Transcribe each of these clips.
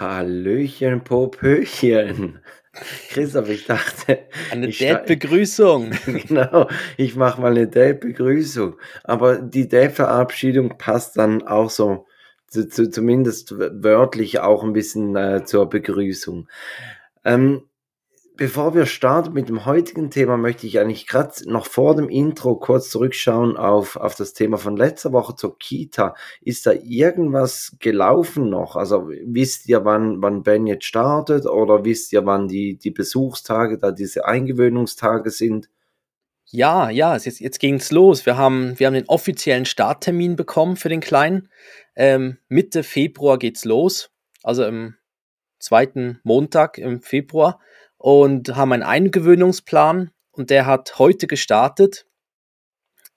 Hallöchen, Popöchen. Christoph, ich dachte, Eine Date-Begrüßung. genau, ich mache mal eine Date-Begrüßung. Aber die Date-Verabschiedung passt dann auch so, zu, zu, zumindest wörtlich auch ein bisschen äh, zur Begrüßung. Ähm, bevor wir starten mit dem heutigen Thema, möchte ich eigentlich gerade noch vor dem Intro kurz zurückschauen auf, auf das Thema von letzter Woche zur Kita. Ist da irgendwas gelaufen noch? Also wisst ihr, wann, wann Ben jetzt startet oder wisst ihr, wann die, die Besuchstage, da diese Eingewöhnungstage sind? Ja, ja, es jetzt, jetzt ging's los. Wir haben, wir haben den offiziellen Starttermin bekommen für den Kleinen. Ähm, Mitte Februar geht's los. Also im zweiten Montag im Februar. Und haben einen Eingewöhnungsplan. Und der hat heute gestartet.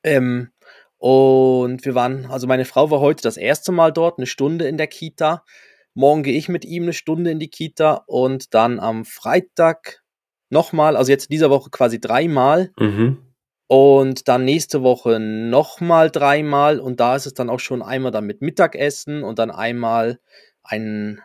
Ähm, und wir waren, also meine Frau war heute das erste Mal dort, eine Stunde in der Kita. Morgen gehe ich mit ihm eine Stunde in die Kita und dann am Freitag nochmal, also jetzt dieser Woche quasi dreimal Mhm. und dann nächste Woche nochmal dreimal und da ist es dann auch schon einmal dann mit Mittagessen und dann einmal einen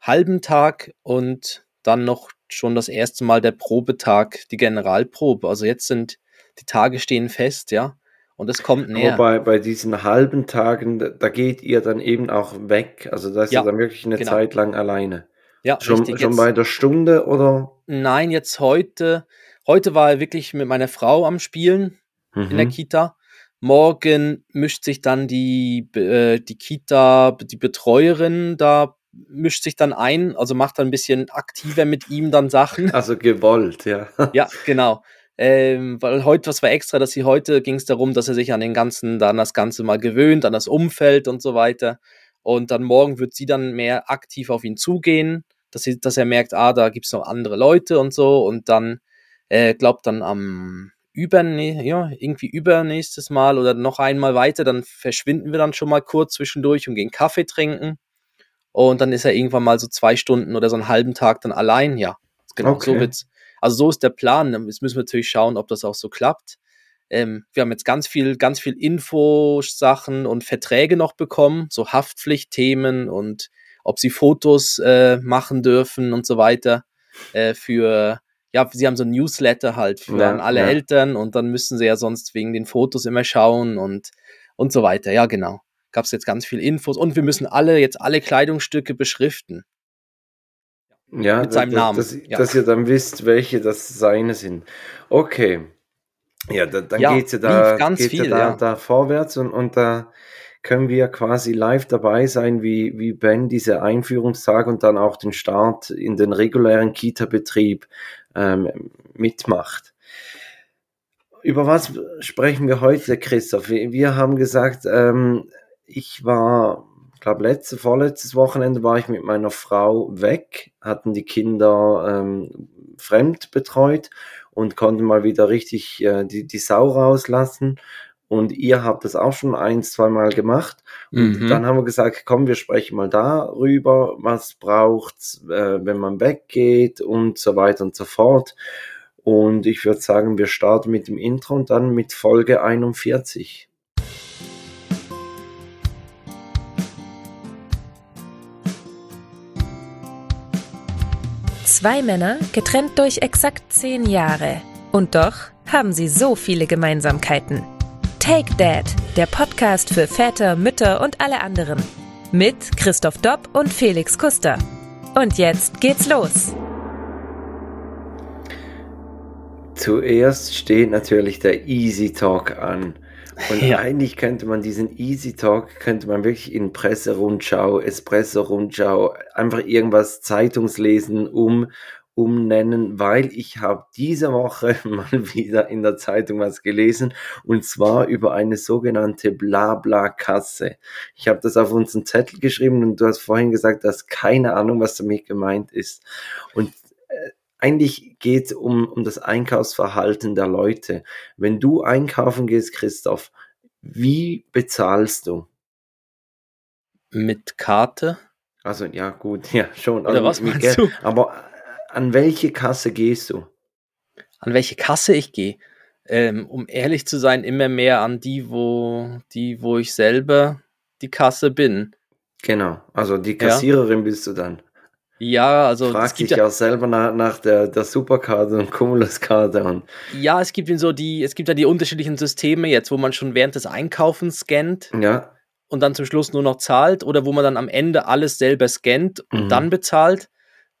halben Tag und dann noch schon das erste Mal der Probetag, die Generalprobe. Also jetzt sind die Tage stehen fest, ja. Und es kommt näher. Aber bei, bei diesen halben Tagen, da, geht ihr dann eben auch weg. Also da ist Ja, dann wirklich eine genau. Zeit lang alleine. ja, Schon, richtig. schon jetzt, bei der Stunde oder? nein, jetzt heute. Heute war er wirklich mit meiner Frau am Spielen in der Mhm. Kita. Morgen mischt sich dann die, äh, die Kita, die Betreuerin da mischt sich dann ein, also macht dann ein bisschen aktiver mit ihm dann Sachen. Also gewollt, ja. Ja, genau. Ähm, weil heute, was war extra, dass sie heute ging es darum, dass er sich an den ganzen, dann das Ganze mal gewöhnt, an das Umfeld und so weiter. Und dann morgen wird sie dann mehr aktiv auf ihn zugehen, dass, sie, dass er merkt, ah, da gibt's noch andere Leute und so. Und dann, äh, glaubt dann am übernä ja, irgendwie übernächstes Mal oder noch einmal weiter, dann verschwinden wir dann schon mal kurz zwischendurch und gehen Kaffee trinken. Und dann ist er irgendwann mal so zwei Stunden oder so einen halben Tag dann allein, ja. Genau, so Okay. wird's. Also so ist der Plan. Jetzt müssen wir natürlich schauen, ob das auch so klappt. Ähm, wir haben jetzt ganz viel, ganz viel Infosachen und Verträge noch bekommen, so Haftpflichtthemen und ob sie Fotos äh, machen dürfen und so weiter. Äh, für, ja, sie haben so ein Newsletter halt für Ja, alle ja. Eltern und dann müssen sie ja sonst wegen den Fotos immer schauen und, und so weiter. Ja, genau. Gab es jetzt ganz viel Infos und wir müssen alle jetzt alle Kleidungsstücke beschriften. Ja, Mit seinem da- Namen, Dass, ja. dass ihr dann wisst, welche das seine sind. Okay. Ja, da, dann Ja, geht's ja da, ganz geht's ja viel, da, ja. da vorwärts und, und da können wir quasi live dabei sein, wie, wie Ben diese Einführungstage und dann auch den Start in den regulären Kita-Betrieb ähm, mitmacht. Über was sprechen wir heute, Christoph? Wir wir haben gesagt, ähm, ich war, glaube letzte, vorletztes Wochenende war ich mit meiner Frau weg, hatten die Kinder ähm, fremd betreut und konnten mal wieder richtig äh, die, die Sau rauslassen. Und ihr habt das auch schon ein, zwei Mal gemacht. Und Mhm. dann haben wir gesagt, komm, wir sprechen mal darüber, was braucht's, äh, wenn man weggeht und so weiter und so fort. Und ich würde sagen, wir starten mit dem Intro und dann mit Folge 41. Zwei Männer, getrennt durch exakt zehn Jahre. Und doch haben sie so viele Gemeinsamkeiten. Take Dad, der Podcast für Väter, Mütter und alle anderen. Mit Christoph Dopp und Felix Kuster. Und jetzt geht's los. Zuerst steht natürlich der Easy Talk an. Und Ja. eigentlich könnte man diesen Easy Talk, könnte man wirklich in Presserundschau, Espresso-Rundschau, einfach irgendwas Zeitungslesen um, umnennen, weil ich habe diese Woche mal wieder in der Zeitung was gelesen und zwar über eine sogenannte Blabla-Kasse. Ich habe das auf unseren Zettel geschrieben und du hast vorhin gesagt, du hast keine Ahnung, was damit gemeint ist. Und eigentlich geht es um, um das Einkaufsverhalten der Leute. Wenn du einkaufen gehst, Christoph, wie bezahlst du? Mit Karte. Also ja, gut, ja, schon. Oder also was meinst Geld. du? Aber äh, an welche Kasse gehst du? An welche Kasse ich gehe? Ähm, um ehrlich zu sein, immer mehr an die, wo, die, wo ich selber die Kasse bin. Genau, also die Ja. Kassiererin bist du dann. Ja, also gibt sich ja, auch selber nach, nach der, der Superkarte und Cumulus-Karte und ja, es gibt so die, es gibt ja die unterschiedlichen Systeme jetzt, wo man schon während des Einkaufens scannt ja, und dann zum Schluss nur noch zahlt oder wo man dann am Ende alles selber scannt und Mhm. dann bezahlt.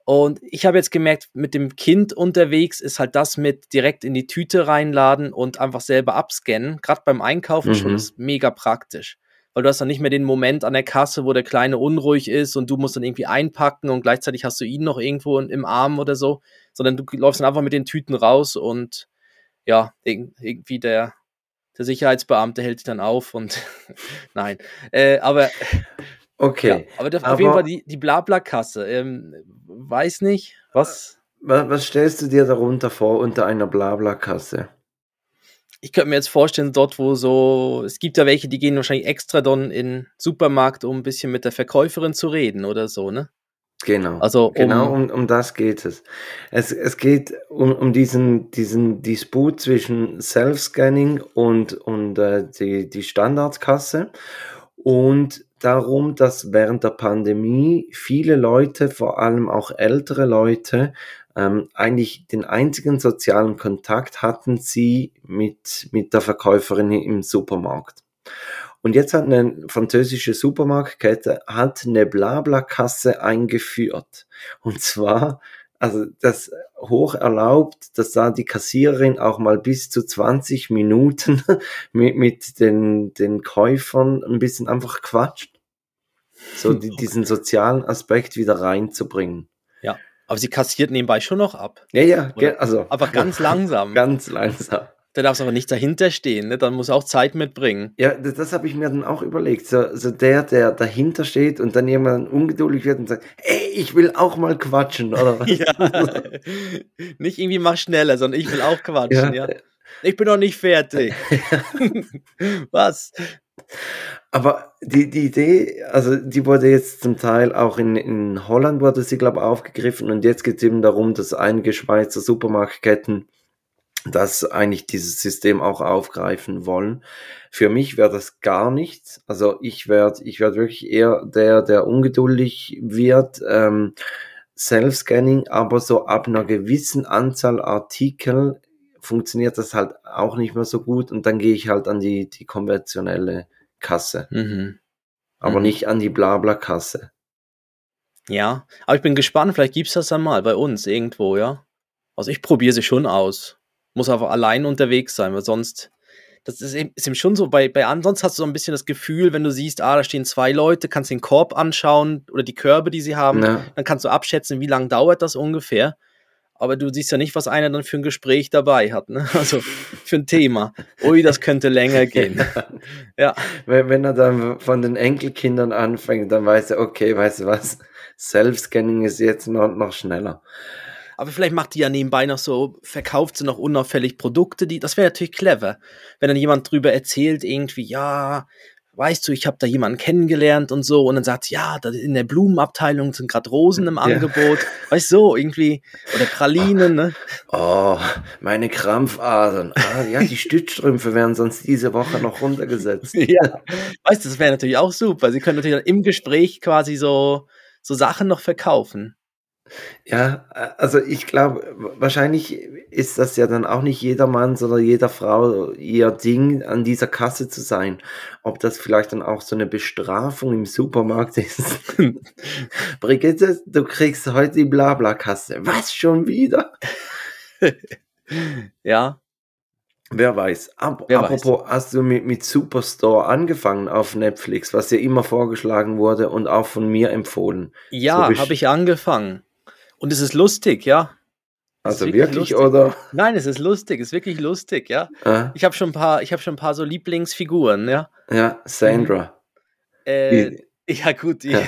Und ich habe jetzt gemerkt, mit dem Kind unterwegs ist halt das mit direkt in die Tüte reinladen und einfach selber abscannen. Gerade beim Einkaufen schon Mhm. ist mega praktisch. Weil du hast dann nicht mehr den Moment an der Kasse, wo der Kleine unruhig ist und du musst dann irgendwie einpacken und gleichzeitig hast du ihn noch irgendwo im Arm oder so, sondern du läufst dann einfach mit den Tüten raus und ja, irg- irgendwie der, der Sicherheitsbeamte hält dich dann auf und nein. Äh, aber okay. ja, aber auf jeden Aber- Fall die, die Blabla-Kasse. Ähm, weiß nicht, was. Was, was stellst du dir darunter vor unter einer Blabla-Kasse? Ich könnte mir jetzt vorstellen, dort, wo so, es gibt ja welche, die gehen wahrscheinlich extra dann in den Supermarkt, um ein bisschen mit der Verkäuferin zu reden oder so, ne? Genau. Also, genau um- um, um das geht es. Es, es geht um, um diesen, diesen Disput zwischen Self-Scanning und, und äh, die, die Standardkasse und darum, dass während der Pandemie viele Leute, vor allem auch ältere Leute, ähm, eigentlich den einzigen sozialen Kontakt hatten sie mit, mit der Verkäuferin im Supermarkt. Und jetzt hat eine französische Supermarktkette hat eine Blabla-Kasse eingeführt. Und zwar, also das hoch erlaubt, dass da die Kassiererin auch mal bis zu 20 Minuten mit, mit den, den Käufern ein bisschen einfach quatscht. So die, diesen sozialen Aspekt wieder reinzubringen. Aber sie kassiert nebenbei schon noch ab. Ja, ja, Oder- also. Aber ganz langsam. Ganz langsam. Da darf es aber nicht dahinter stehen, ne? Dann muss er auch Zeit mitbringen. Ja, das, das habe ich mir dann auch überlegt. So, so der, der dahinter steht und dann irgendwann ungeduldig wird und sagt, ey, ich will auch mal quatschen, oder was? Ja. nicht irgendwie mach schneller, sondern ich will auch quatschen, ja. Ja. Ich bin noch nicht fertig. Was? Aber die, die Idee, also die wurde jetzt zum Teil auch in, in Holland wurde sie, glaube ich, aufgegriffen und jetzt geht es eben darum, dass einige Schweizer Supermarktketten das eigentlich dieses System auch aufgreifen wollen. Für mich wäre das gar nichts. Also ich werde ich werd wirklich eher der, der ungeduldig wird. Ähm, Self-Scanning, aber so ab einer gewissen Anzahl Artikel funktioniert das halt auch nicht mehr so gut und dann gehe ich halt an die, die konventionelle Kasse, Mhm. aber Mhm. nicht an die Blabla-Kasse. Ja, aber ich bin gespannt, vielleicht gibt's das dann mal bei uns irgendwo, ja. Also ich probiere sie schon aus. Muss aber allein unterwegs sein, weil sonst, das ist eben, ist eben schon so, bei, bei ansonsten hast du so ein bisschen das Gefühl, wenn du siehst, ah, da stehen zwei Leute, kannst den Korb anschauen oder die Körbe, die sie haben, Ja. dann kannst du abschätzen, wie lange dauert das ungefähr. Aber du siehst ja nicht, was einer dann für ein Gespräch dabei hat, ne? Also für ein Thema. Ui, das könnte länger gehen. Ja. Wenn, wenn er dann von den Enkelkindern anfängt, dann weiß er, okay, weißt du was, Self-Scanning ist jetzt noch, noch schneller. Aber vielleicht macht die ja nebenbei noch so, verkauft sie noch unauffällig Produkte, die, das wäre natürlich clever. Wenn dann jemand drüber erzählt, irgendwie, ja, weißt du, ich habe da jemanden kennengelernt und so, und dann sagt, sie, ja, in der Blumenabteilung sind gerade Rosen im Ja. Angebot, weißt du, so, irgendwie, oder Pralinen, ne? Oh, meine Krampfadern. Ah, ja, die Stützstrümpfe werden sonst diese Woche noch runtergesetzt. Ja. Weißt du, das wäre natürlich auch super. Sie können natürlich dann im Gespräch quasi so, so Sachen noch verkaufen. Ja, also ich glaube, wahrscheinlich ist das ja dann auch nicht jedermanns oder jeder Frau ihr Ding, an dieser Kasse zu sein. Ob das vielleicht dann auch so eine Bestrafung im Supermarkt ist. Brigitte, du kriegst heute die Blabla-Kasse. Was schon wieder? Ja. Wer weiß. Ap Wer apropos, hast du mit, mit Superstore angefangen auf Netflix, was ja immer vorgeschlagen wurde und auch von mir empfohlen? Ja, bist- habe ich angefangen. Und es ist lustig, ja. Es Also wirklich, lustig. oder? Nein, es ist lustig, es ist wirklich lustig, ja. Äh, Ich habe schon ein paar, ich habe schon ein paar so Lieblingsfiguren, ja. ja, Sandra. Äh, Die- ja gut, die, Ja.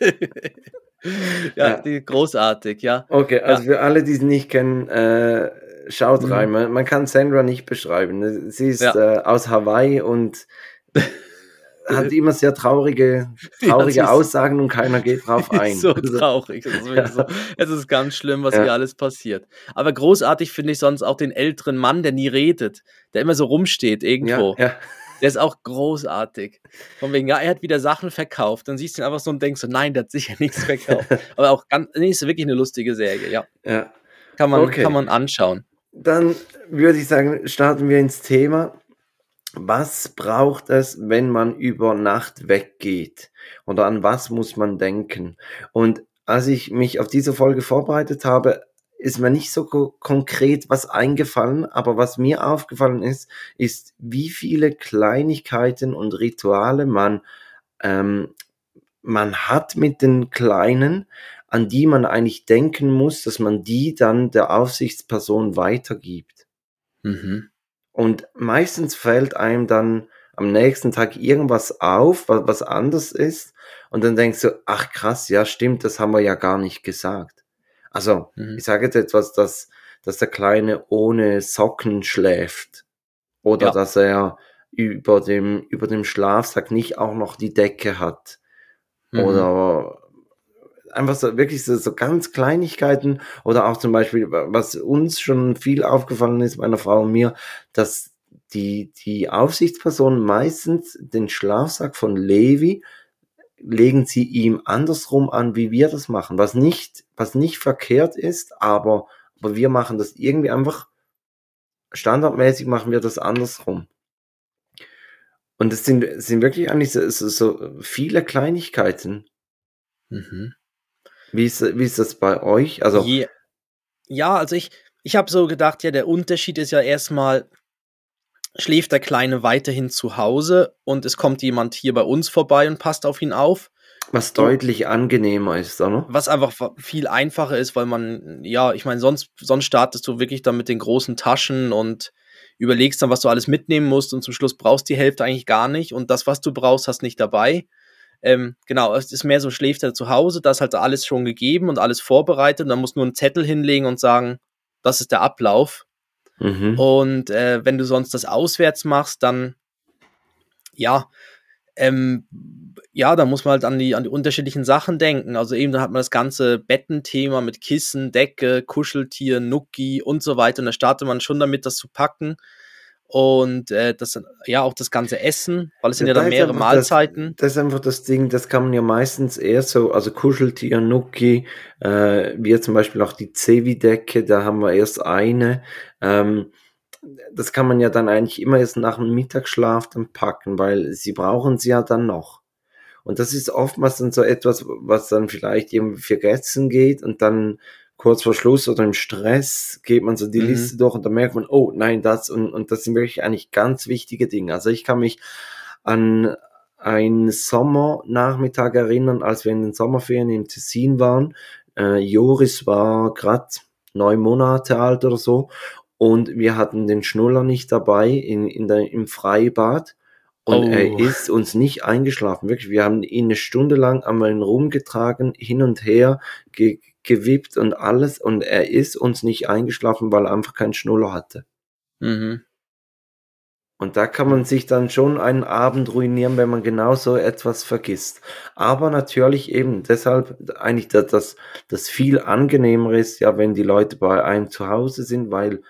ja, Ja. die großartig, ja. Okay, also für alle, die es nicht kennen, äh, schaut Mhm. rein. Man, man kann Sandra nicht beschreiben. Sie ist Ja. äh, aus Hawaii und hat immer sehr traurige, Ja, traurige ist- Aussagen und keiner geht drauf ein. so Also, traurig. Es ist, wirklich so, es ist ganz schlimm, was Ja. hier alles passiert. Aber großartig finde ich sonst auch den älteren Mann, der nie redet, der immer so rumsteht ja, irgendwo. ja. Der ist auch großartig. Von wegen, ja, er hat wieder Sachen verkauft. Dann siehst du ihn einfach so und denkst so, nein, der hat sicher nichts verkauft. Aber auch ganz, nee, ist wirklich eine lustige Serie, ja. Ja. Kann man, Okay. kann man anschauen. Dann würde ich sagen, starten wir ins Thema. Was braucht es, wenn man über Nacht weggeht? Oder an was muss man denken? Und als ich mich auf diese Folge vorbereitet habe, ist mir nicht so ko konkret was eingefallen, aber was mir aufgefallen ist, ist, wie viele Kleinigkeiten und Rituale man, ähm, man hat mit den Kleinen, an die man eigentlich denken muss, dass man die dann der Aufsichtsperson weitergibt. Mhm. Und meistens fällt einem dann am nächsten Tag irgendwas auf, was, was anders ist. Und dann denkst du, ach krass, ja stimmt, das haben wir ja gar nicht gesagt. Also, Mhm. ich sage jetzt etwas, dass, dass der Kleine ohne Socken schläft. Oder Ja. dass er über dem, über dem Schlafsack nicht auch noch die Decke hat. Mhm. Oder einfach so wirklich so, so ganz Kleinigkeiten oder auch zum Beispiel, was uns schon viel aufgefallen ist, meiner Frau und mir, dass die, die Aufsichtsperson meistens den Schlafsack von Levi legen sie ihm andersrum an, wie wir das machen, was nicht, was nicht verkehrt ist, aber, aber wir machen das irgendwie einfach standardmäßig machen wir das andersrum. Und es sind, sind wirklich eigentlich so, so, so viele Kleinigkeiten. Mhm. Wie ist, wie ist das bei euch? Also, Je, ja, also ich, ich habe so gedacht, ja, der Unterschied ist ja erstmal, schläft der Kleine weiterhin zu Hause und es kommt jemand hier bei uns vorbei und passt auf ihn auf. was deutlich angenehmer ist, oder? Was einfach fa- viel einfacher ist, weil man, ja, ich meine, sonst, sonst startest du wirklich dann mit den großen Taschen und überlegst dann, was du alles mitnehmen musst und zum Schluss brauchst die Hälfte eigentlich gar nicht und das, was du brauchst, hast nicht dabei. Ähm, genau, es ist mehr so, schläft er zu Hause, da ist halt alles schon gegeben und alles vorbereitet und dann musst du nur einen Zettel hinlegen und sagen, das ist der Ablauf. Mhm. Und äh, wenn du sonst das auswärts machst, dann ja, ähm, ja, da muss man halt an die, an die unterschiedlichen Sachen denken. Also eben, dann hat man das ganze Bettenthema mit Kissen, Decke, Kuscheltier, Nuki und so weiter. Und da startet man schon damit, das zu packen. Und äh, das, ja, auch das ganze Essen, weil es sind ja Da dann mehrere Mahlzeiten. Das, das ist einfach das Ding, das kann man ja meistens eher so, also Kuscheltier, Nuki, äh, wie zum Beispiel auch die Zevi-Decke, da haben wir erst eine. Ähm, das kann man ja dann eigentlich immer erst nach dem Mittagsschlaf dann packen, weil sie brauchen sie ja dann noch. Und das ist oftmals dann so etwas, was dann vielleicht irgendwie vergessen geht und dann kurz vor Schluss oder im Stress geht man so die Mhm. Liste durch und dann merkt man, oh nein, das und, und das sind wirklich eigentlich ganz wichtige Dinge. Also ich kann mich an einen Sommernachmittag erinnern, als wir in den Sommerferien im Tessin waren. Äh, Joris war gerade neun Monate alt oder so und wir hatten den Schnuller nicht dabei in, in der, im Freibad. Und Oh. er ist uns nicht eingeschlafen, wirklich. Wir haben ihn eine Stunde lang einmal rumgetragen, hin und her, ge gewippt und alles. Und er ist uns nicht eingeschlafen, weil er einfach keinen Schnuller hatte. Mhm. Und da kann man sich dann schon einen Abend ruinieren, wenn man genau so etwas vergisst. Aber natürlich eben deshalb eigentlich das, das, das viel angenehmer ist, ja, wenn die Leute bei einem zu Hause sind, weil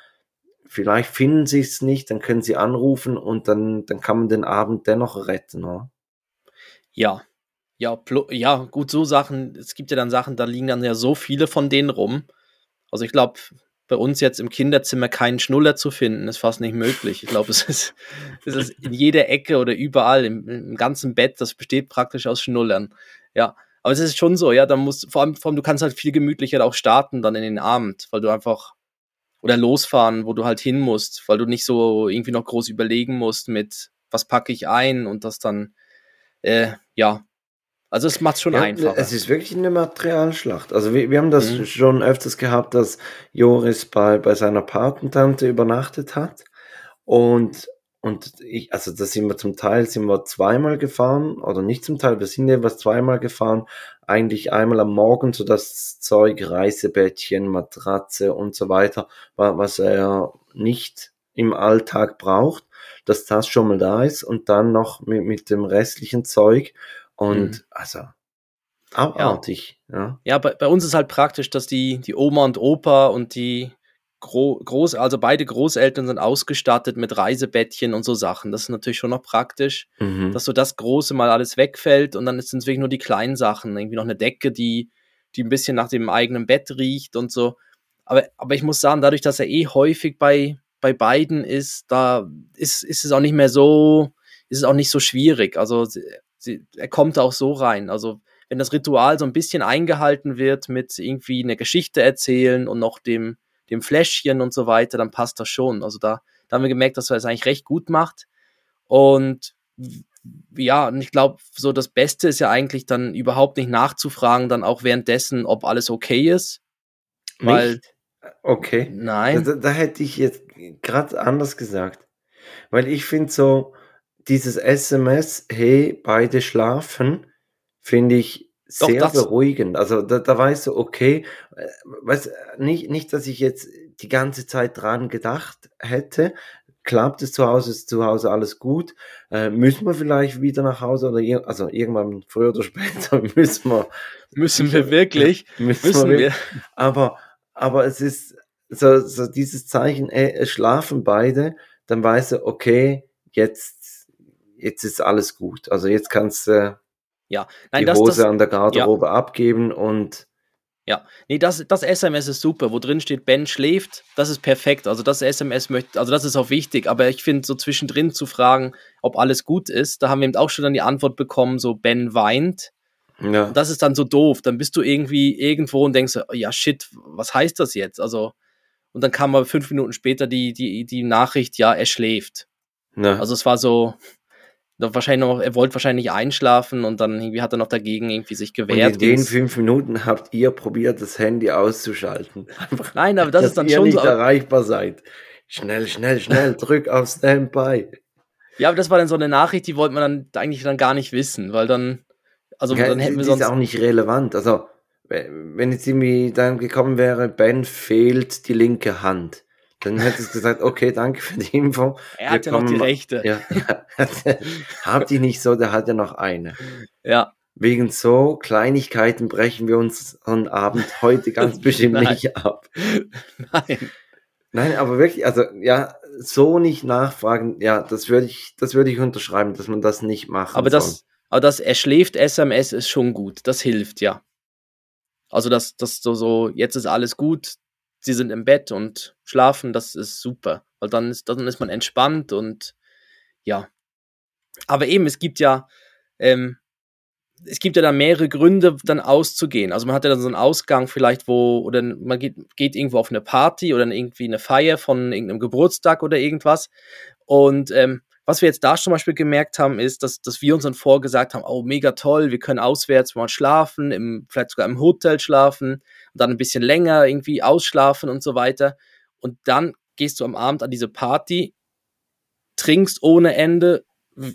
vielleicht finden sie es nicht, dann können sie anrufen und dann, dann kann man den Abend dennoch retten, oder? Ja. Ja, ja, gut, so Sachen, es gibt ja dann Sachen, da liegen dann ja so viele von denen rum. Also ich glaube, bei uns jetzt im Kinderzimmer keinen Schnuller zu finden, ist fast nicht möglich. Ich glaube, es ist, es ist in jeder Ecke oder überall, im, im ganzen Bett, das besteht praktisch aus Schnullern. Ja, aber es ist schon so, ja, da musst, vor allem, vor allem, du kannst halt viel gemütlicher auch starten dann in den Abend, weil du einfach, oder losfahren, wo du halt hin musst, weil du nicht so irgendwie noch groß überlegen musst mit, was packe ich ein und das dann, äh, ja, also es macht schon Ja, einfacher. Es ist wirklich eine Materialschlacht. Also wir, wir haben das Mhm. schon öfters gehabt, dass Joris bei, bei seiner Patentante übernachtet hat. Und, und ich, also da sind wir zum Teil, sind wir zweimal gefahren, oder nicht zum Teil, wir sind jeweils zweimal gefahren, eigentlich einmal am Morgen, so das Zeug, Reisebettchen, Matratze und so weiter, wa- was er nicht im Alltag braucht, dass das schon mal da ist und dann noch mit, mit dem restlichen Zeug. Und Mhm. also abartig, ja. Ja, bei, bei uns ist halt praktisch, dass die, die Oma und Opa und die Gro groß, also beide Großeltern sind ausgestattet mit Reisebettchen und so Sachen. Das ist natürlich schon noch praktisch, mhm. dass so das Große mal alles wegfällt und dann sind es wirklich nur die kleinen Sachen. Irgendwie noch eine Decke, die, die ein bisschen nach dem eigenen Bett riecht und so. Aber, aber ich muss sagen, dadurch, dass er eh häufig bei, bei beiden ist, da ist, ist es auch nicht mehr so, ist es auch nicht so schwierig. Also sie, er kommt auch so rein. Also wenn das Ritual so ein bisschen eingehalten wird mit irgendwie eine Geschichte erzählen und noch dem, dem Fläschchen und so weiter, dann passt das schon. Also da, da haben wir gemerkt, dass er es eigentlich recht gut macht. Und ja, und ich glaube, so das Beste ist ja eigentlich dann überhaupt nicht nachzufragen, dann auch währenddessen, ob alles okay ist. Weil. Nicht? Okay. Nein. Da, da hätte ich jetzt gerade anders gesagt. Weil ich finde so, dieses SMS, hey, beide schlafen, finde ich sehr Doch, beruhigend. Also da, da weißt du, okay, äh, weißt, nicht, nicht, dass ich jetzt die ganze Zeit dran gedacht hätte, klappt es zu Hause, ist zu Hause alles gut, äh, müssen wir vielleicht wieder nach Hause oder ir also irgendwann früher oder später müssen wir. Müssen wir wirklich? müssen, müssen wir. wir. Aber, aber es ist so, so dieses Zeichen, ey, es schlafen beide, dann weißt du, okay, jetzt, jetzt ist alles gut. Also jetzt kannst du äh, ja, nein, die das, Hose das, an der Garderobe ja. abgeben und ja, nee, das, das SMS ist super, wo drin steht, Ben schläft, das ist perfekt. Also das SMS möchte, also das ist auch wichtig, aber ich finde so zwischendrin zu fragen, ob alles gut ist, da haben wir eben auch schon dann die Antwort bekommen, so Ben weint. Ja. Und das ist dann so doof. Dann bist du irgendwie irgendwo und denkst, oh, ja shit, was heißt das jetzt? Also, und dann kam aber fünf Minuten später die, die, die Nachricht, ja, er schläft. Ja. Also es war so, wahrscheinlich noch, er wollte wahrscheinlich einschlafen und dann irgendwie hat er noch dagegen irgendwie sich gewehrt. Und in den fünf Minuten habt ihr probiert, das Handy auszuschalten. Einfach, Nein, aber das ist dann ihr schon nicht so. erreichbar seid. Schnell, schnell, schnell, drück auf Standby. Ja, aber das war dann so eine Nachricht, die wollte man dann eigentlich dann gar nicht wissen, weil dann, also ja, dann hätten wir sonst. ist auch nicht relevant. Also, wenn jetzt irgendwie dann gekommen wäre, Ben fehlt die linke Hand dann hätte es gesagt, okay, danke für die Info. Er hat ja noch die Rechte. Ja, habt ihr nicht so, der hat ja noch eine. Ja. Wegen so Kleinigkeiten brechen wir uns am Abend heute ganz bestimmt nicht ab. Nein. Nein, aber wirklich, also ja, so nicht nachfragen, ja, das würde ich, das würde ich unterschreiben, dass man das nicht macht. Aber das, soll. aber das er schläft SMS ist schon gut, das hilft ja. Also das, das so, so, jetzt ist alles gut, sie sind im Bett und schlafen, das ist super, weil dann ist, dann ist man entspannt und ja. Aber eben, es gibt ja, ähm, es gibt ja dann mehrere Gründe, dann auszugehen. Also man hat ja dann so einen Ausgang vielleicht, wo, oder man geht, geht irgendwo auf eine Party oder irgendwie eine Feier von irgendeinem Geburtstag oder irgendwas. Und ähm, was wir jetzt da zum Beispiel gemerkt haben, ist, dass, dass wir uns dann vorgesagt haben, oh, mega toll, wir können auswärts mal schlafen, im, vielleicht sogar im Hotel schlafen und dann ein bisschen länger irgendwie ausschlafen und so weiter. Und dann gehst du am Abend an diese Party, trinkst ohne Ende,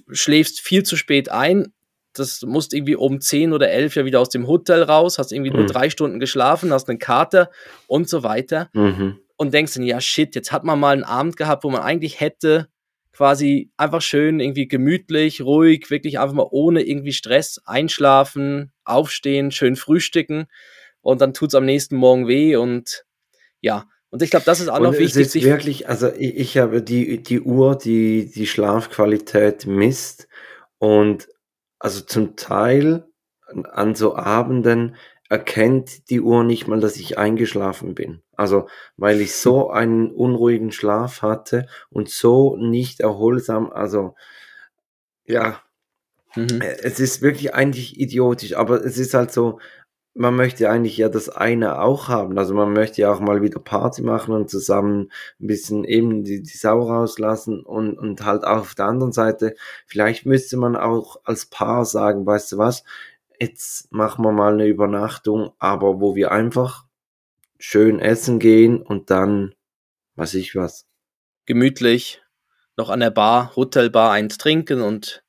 schläfst viel zu spät ein. Das musst irgendwie um 10 oder 11 ja wieder aus dem Hotel raus, hast irgendwie mhm. nur drei Stunden geschlafen, hast einen Kater und so weiter. Mhm. Und denkst dann, ja, shit, jetzt hat man mal einen Abend gehabt, wo man eigentlich hätte quasi einfach schön irgendwie gemütlich, ruhig, wirklich einfach mal ohne irgendwie Stress einschlafen, aufstehen, schön frühstücken und dann tut's am nächsten Morgen weh und ja. Und ich glaube, das ist auch noch wichtig. Es ist wirklich, also ich, ich habe die, die Uhr, die die Schlafqualität misst und also zum Teil an so Abenden erkennt die Uhr nicht mal, dass ich eingeschlafen bin. Also, weil ich so einen unruhigen Schlaf hatte und so nicht erholsam, also, ja, mhm. Äh, es ist wirklich eigentlich idiotisch, aber es ist halt so, man möchte eigentlich ja das eine auch haben. Also man möchte ja auch mal wieder Party machen und zusammen ein bisschen eben die, die Sau rauslassen und, und halt auch auf der anderen Seite, vielleicht müsste man auch als Paar sagen, weißt du was, jetzt machen wir mal eine Übernachtung, aber wo wir einfach schön essen gehen und dann, weiß ich was. Gemütlich noch an der Bar, Hotelbar eins trinken und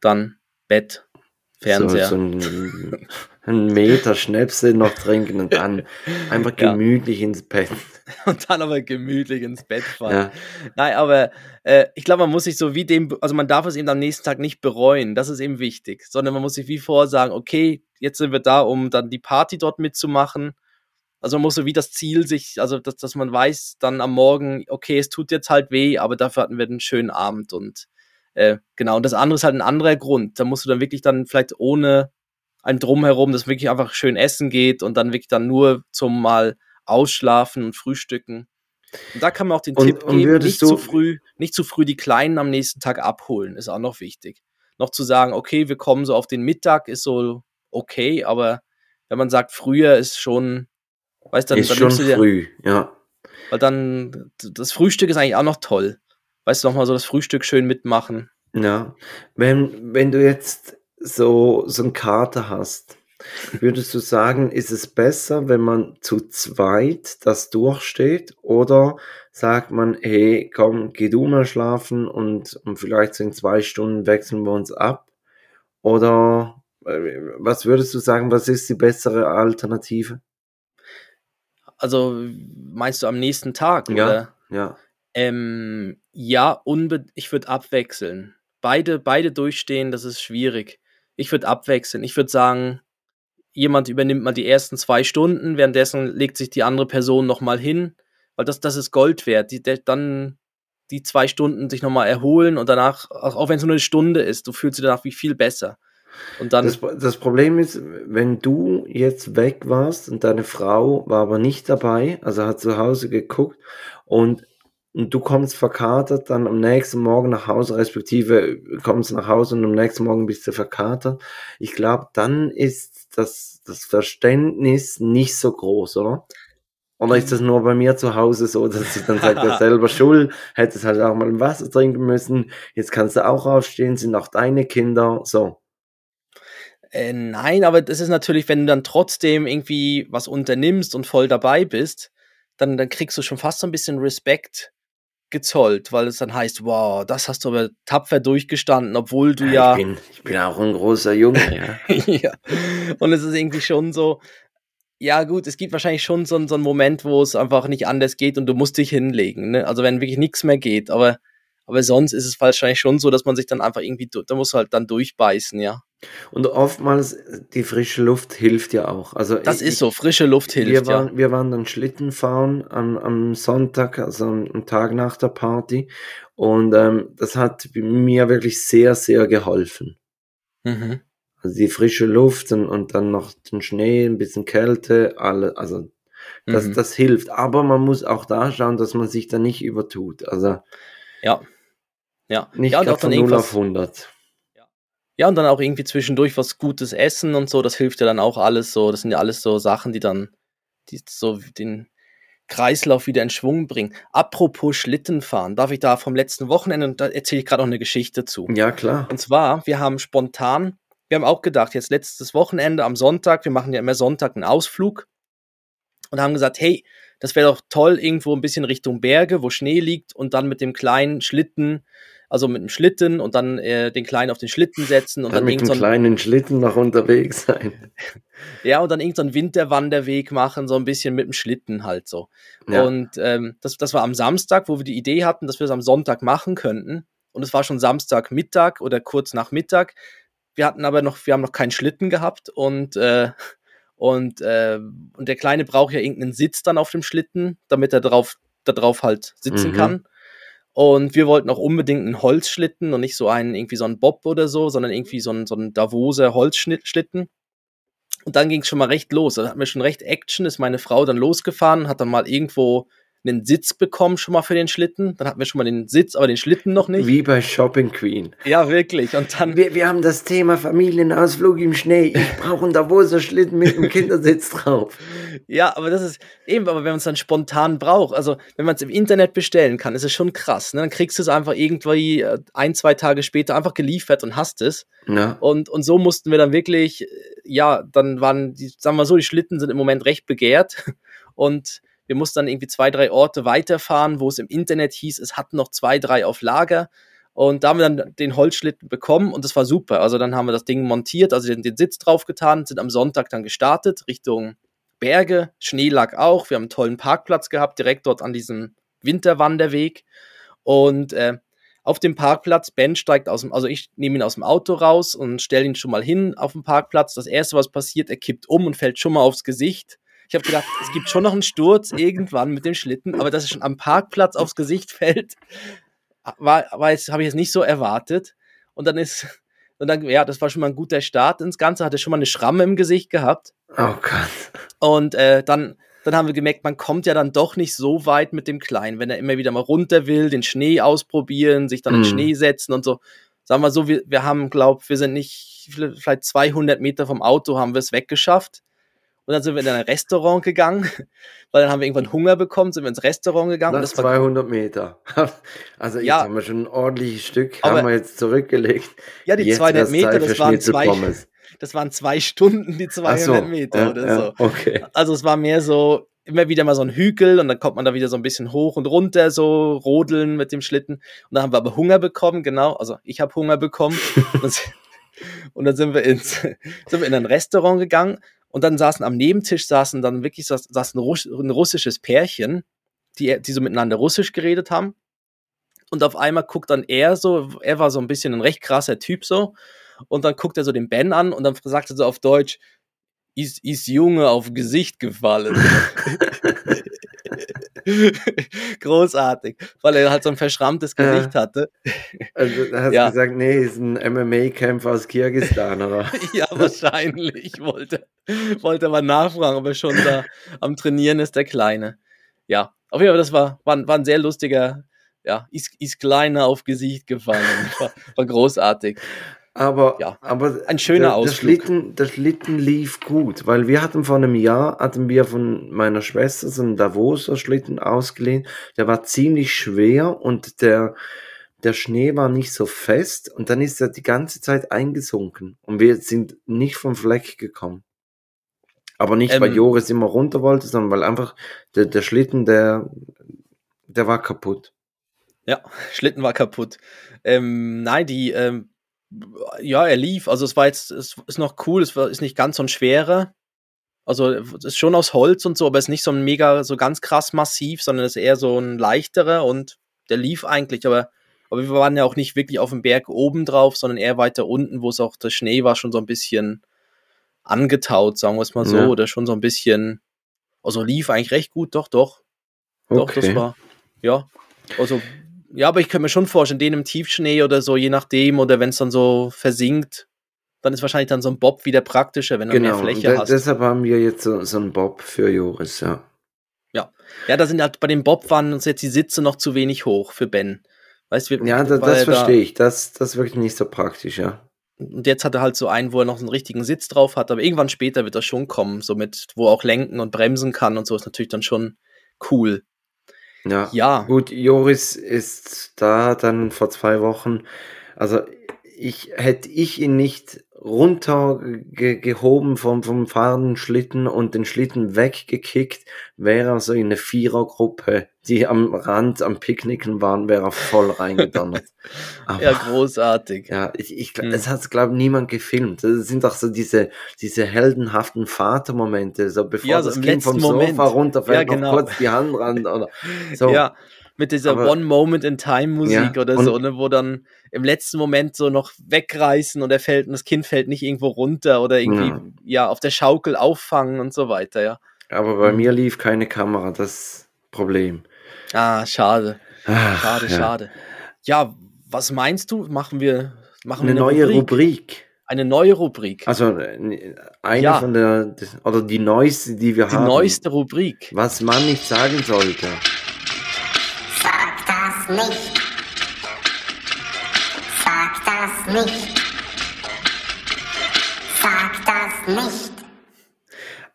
dann Bett, Fernseher. So, so ein, einen Meter Schnäpse noch trinken und dann einfach gemütlich ja. ins Bett. Und dann aber gemütlich ins Bett fallen. Ja. Nein, aber äh, ich glaube, man muss sich so wie dem, also man darf es eben am nächsten Tag nicht bereuen, das ist eben wichtig, sondern man muss sich wie vorher sagen, okay, jetzt sind wir da, um dann die Party dort mitzumachen Also man muss so wie das Ziel sich, also dass, dass man weiß dann am Morgen, okay, es tut jetzt halt weh, aber dafür hatten wir einen schönen Abend und äh, genau. Und das andere ist halt ein anderer Grund. Da musst du dann wirklich dann vielleicht ohne ein Drumherum, dass wirklich einfach schön essen geht und dann wirklich dann nur zum mal ausschlafen und frühstücken. Und da kann man auch den Und- Tipp und geben, nicht zu früh, nicht zu früh die Kleinen am nächsten Tag abholen, ist auch noch wichtig. Noch zu sagen, okay, wir kommen so auf den Mittag, ist so okay, aber wenn man sagt, früher ist schon, weißt du, dann, ist dann schon du dir, früh, ja. weil dann, das Frühstück ist eigentlich auch noch toll. Weißt du, noch mal so das Frühstück schön mitmachen. Ja, wenn, wenn du jetzt so, so einen Kater hast, würdest du sagen, ist es besser, wenn man zu zweit das durchsteht oder sagt man, hey, komm, geh du mal schlafen und, und vielleicht so in zwei Stunden wechseln wir uns ab? Oder äh, was würdest du sagen, was ist die bessere Alternative? Also meinst du am nächsten Tag? Ja. Oder? Ja, Ähm, ja, ich würde abwechseln. Beide, beide durchstehen, das ist schwierig. Ich würde abwechseln. Ich würde sagen, jemand übernimmt mal die ersten zwei Stunden, währenddessen legt sich die andere Person nochmal hin, weil das, das ist Gold wert. Die, der, dann die zwei Stunden sich nochmal erholen und danach, auch, wenn es nur eine Stunde ist, du fühlst dich danach wie viel besser. Und dann, Das, das Problem ist, wenn du jetzt weg warst und deine Frau war aber nicht dabei, also hat zu Hause geguckt und, und du kommst verkatert dann am nächsten Morgen nach Hause, respektive kommst nach Hause und am nächsten Morgen bist du verkatert. Ich glaube, dann ist das, das Verständnis nicht so groß, oder? Oder ist das nur bei mir zu Hause so, dass ich dann sage, selber schuld, hättest halt auch mal ein Wasser trinken müssen, jetzt kannst du auch aufstehen, sind auch deine Kinder, so. Äh, nein, aber das ist natürlich, wenn du dann trotzdem irgendwie was unternimmst und voll dabei bist, dann, dann kriegst du schon fast so ein bisschen Respekt gezollt, weil es dann heißt, wow, das hast du aber tapfer durchgestanden, obwohl du ja. Ich, bin, ich bin auch ein großer Junge, ja. ja. Und es ist irgendwie schon so, ja gut, es gibt wahrscheinlich schon so, einen- so einen Moment, wo es einfach nicht anders geht und du musst dich hinlegen. Ne? Also wenn wirklich nichts mehr geht, aber, aber sonst ist es wahrscheinlich schon so, dass man sich dann einfach irgendwie, da muss halt dann durchbeißen, ja. Und oftmals, die frische Luft hilft ja auch. Also Das ich, ist so, frische Luft Wir hilft, ja. waren, wir waren dann Schlitten fahren am, am Sonntag, also am Tag nach der Party. Und ähm, das hat mir wirklich sehr, sehr geholfen. Mhm. Also die frische Luft und, und dann noch den Schnee, ein bisschen Kälte, alle, also das, Mhm. das hilft. Aber man muss auch da schauen, dass man sich da nicht übertut. Also Ja. Ja. nicht ja, von 0 auf irgendwas, 100. ja, und dann auch irgendwie zwischendurch was Gutes essen und so, das hilft ja dann auch alles so. Das sind ja alles so Sachen, die dann, die so den Kreislauf wieder in Schwung bringen. Apropos Schlittenfahren, darf ich da vom letzten Wochenende, und da erzähle ich gerade noch eine Geschichte zu. Ja, klar. Und zwar, wir haben spontan, wir haben auch gedacht, jetzt letztes Wochenende am Sonntag, wir machen ja immer Sonntag einen Ausflug und haben gesagt, hey, das wäre doch toll, irgendwo ein bisschen Richtung Berge, wo Schnee liegt und dann mit dem kleinen Schlitten, also mit dem Schlitten und dann äh, den kleinen auf den Schlitten setzen und Dann dann, mit dem kleinen Schlitten noch unterwegs sein. ja, und dann irgend so einen Winterwanderweg machen, so ein bisschen mit dem Schlitten halt so. Ja. Und ähm, das, das war am Samstag, wo wir die Idee hatten, dass wir es am Sonntag machen könnten. Und es war schon Samstagmittag oder kurz nach Mittag. Wir hatten aber noch, wir haben noch keinen Schlitten gehabt und, äh, und, äh, und der Kleine braucht ja irgendeinen Sitz dann auf dem Schlitten, damit er drauf, da drauf halt sitzen Mhm. kann. Und wir wollten auch unbedingt einen Holzschlitten und nicht so einen, irgendwie so einen Bob oder so, sondern irgendwie so einen, so einen Davoser Holzschlitten. Und dann ging es schon mal recht los. Da hatten wir schon recht Action, ist meine Frau dann losgefahren, hat dann mal irgendwo einen Sitz bekommen schon mal für den Schlitten. Dann hatten wir schon mal den Sitz, aber den Schlitten noch nicht. Wie bei Shopping Queen. Ja, wirklich. Und dann, Wir, wir haben das Thema Familienausflug im Schnee. Ich brauche einen Davoser Schlitten mit einem Kindersitz drauf. ja, aber das ist eben, aber wenn man es dann spontan braucht, also wenn man es im Internet bestellen kann, ist es schon krass. Ne? Dann kriegst du es einfach irgendwie äh, ein, zwei Tage später einfach geliefert und hast es. Ja. Und, und so mussten wir dann wirklich, äh, ja, dann waren die, sagen wir so, die Schlitten sind im Moment recht begehrt. Und wir mussten dann irgendwie zwei, drei Orte weiterfahren, wo es im Internet hieß, es hatten noch zwei, drei auf Lager. Und da haben wir dann den Holzschlitten bekommen und das war super. Also dann haben wir das Ding montiert, also den, den Sitz draufgetan, sind am Sonntag dann gestartet Richtung Berge. Schnee lag auch. Wir haben einen tollen Parkplatz gehabt, direkt dort an diesem Winterwanderweg. Und äh, auf dem Parkplatz, Ben steigt aus dem, also ich nehme ihn aus dem Auto raus und stelle ihn schon mal hin auf dem Parkplatz. Das erste, was passiert, er kippt um und fällt schon mal aufs Gesicht. Ich habe gedacht, es gibt schon noch einen Sturz irgendwann mit dem Schlitten, aber dass es schon am Parkplatz aufs Gesicht fällt, war, war habe ich jetzt nicht so erwartet. Und dann ist, und dann, ja, das war schon mal ein guter Start ins Ganze, hatte schon mal eine Schramme im Gesicht gehabt. Oh Gott. Und äh, dann, dann haben wir gemerkt, man kommt ja dann doch nicht so weit mit dem Kleinen, wenn er immer wieder mal runter will, den Schnee ausprobieren, sich dann in den Mhm. Schnee setzen und so. Sagen wir so, wir, wir haben, glaub, wir sind nicht, vielleicht 200 Meter vom Auto haben wir es weggeschafft. Und dann sind wir in ein Restaurant gegangen, weil dann haben wir irgendwann Hunger bekommen, sind wir ins Restaurant gegangen. Nach das war 200 Meter. Also jetzt Ja. haben wir schon ein ordentliches Stück, Aber- haben wir jetzt zurückgelegt. Ja, die Jetzt 200 wär's Meter, das waren, zwei, das waren zwei Stunden, die 200 Ach so, Meter ja, oder ja, so. Okay. Also es war mehr so, immer wieder mal so ein Hügel und dann kommt man da wieder so ein bisschen hoch und runter, so rodeln mit dem Schlitten. Und dann haben wir aber Hunger bekommen, genau. Also ich habe Hunger bekommen. und, dann, und dann sind wir ins, sind wir in ein Restaurant gegangen und dann saßen am Nebentisch saßen dann wirklich saß, saß ein, Russ, ein russisches Pärchen, die, die so miteinander Russisch geredet haben. Und auf einmal guckt dann er so, er war so ein bisschen ein recht krasser Typ so. Und dann guckt er so den Ben an und dann sagt er so auf Deutsch, ist, ist Junge auf Gesicht gefallen. Großartig, weil er halt so ein verschrammtes Ja. Gesicht hatte. Also da hast Ja. du gesagt, nee, ist ein MMA-Kämpfer aus Kirgisistan, oder? ja, wahrscheinlich. Wollte, wollte mal nachfragen, ob er schon da am Trainieren ist, der Kleine. Ja, auf jeden Fall, das war, war, ein- war ein sehr lustiger, ja, ist, ist Kleiner auf Gesicht gefallen. War, war großartig. Aber, Ja, aber ein schöner der, der, Ausflug. Schlitten, der Schlitten lief gut, weil wir hatten vor einem Jahr, hatten wir von meiner Schwester so einen Davoser Schlitten ausgeliehen. Der war ziemlich schwer und der, der Schnee war nicht so fest und dann ist er die ganze Zeit eingesunken und wir sind nicht vom Fleck gekommen. Aber nicht, weil Ähm. Joris immer runter wollte, sondern weil einfach der, der Schlitten, der, der war kaputt. Ja, Schlitten war kaputt. Ähm, nein, die, ähm, ja, er lief. Also es war jetzt, es ist noch cool, es war, ist nicht ganz so ein schwerer. Also es ist schon aus Holz und so, aber es ist nicht so ein mega, so ganz krass massiv, sondern es ist eher so ein leichterer und der lief eigentlich, aber, aber wir waren ja auch nicht wirklich auf dem Berg oben drauf, sondern eher weiter unten, wo es auch der Schnee war schon so ein bisschen angetaut, sagen wir es mal so, Ja. oder schon so ein bisschen, also lief eigentlich recht gut, doch, doch. Doch, das war, ja. Also, ja, aber ich könnte mir schon vorstellen, den im Tiefschnee oder so, je nachdem, oder wenn es dann so versinkt, dann ist wahrscheinlich dann so ein Bob wieder praktischer, wenn du mehr Genau, Fläche de hast. deshalb haben wir jetzt so, so einen Bob für Joris, ja. Ja, da sind halt bei dem Bob waren uns jetzt die Sitze noch zu wenig hoch für Ben. Weißt du, wir- Ja, das, weil das er da- verstehe ich. Das, das ist wirklich nicht so praktisch, ja. Und jetzt hat er halt so einen, wo er noch einen richtigen Sitz drauf hat, aber irgendwann später wird das schon kommen, so mit, wo er auch lenken und bremsen kann und so, ist natürlich dann schon cool. Ja. Ja, Gut, Joris ist da dann vor zwei Wochen. Also ich hätte ich ihn nicht runtergehoben vom, vom fahrenden Schlitten und den Schlitten weggekickt, wäre er so in eine Vierergruppe, die am Rand am Picknicken waren, wäre er voll reingedonnert. Aber- ja, großartig. Ja, ich, ich, Hm. es hat, glaube niemand gefilmt. Das sind doch so diese, diese heldenhaften Vatermomente, so bevor Ja, so das Kind vom Moment. Sofa runterfällt, Ja, noch genau. kurz die Hand ran oder so. Ja, mit dieser Aber- One Moment in Time Musik Ja, oder so, ne, wo dann im letzten Moment so noch wegreißen und er fällt und das Kind fällt nicht irgendwo runter oder irgendwie Ja. ja, auf der Schaukel auffangen und so weiter, ja. Aber bei Mhm. mir lief keine Kamera, das Problem. Ah, schade. Ach, Schade, ja. schade. Ja, was meinst du? Machen wir machen Eine wir neue Rubrik. Eine neue Rubrik. Also eine Ja. von der, oder die neueste, die wir Die haben. neueste Rubrik. Was man nicht sagen sollte. Sag das nicht. Sag das nicht. Sag das nicht.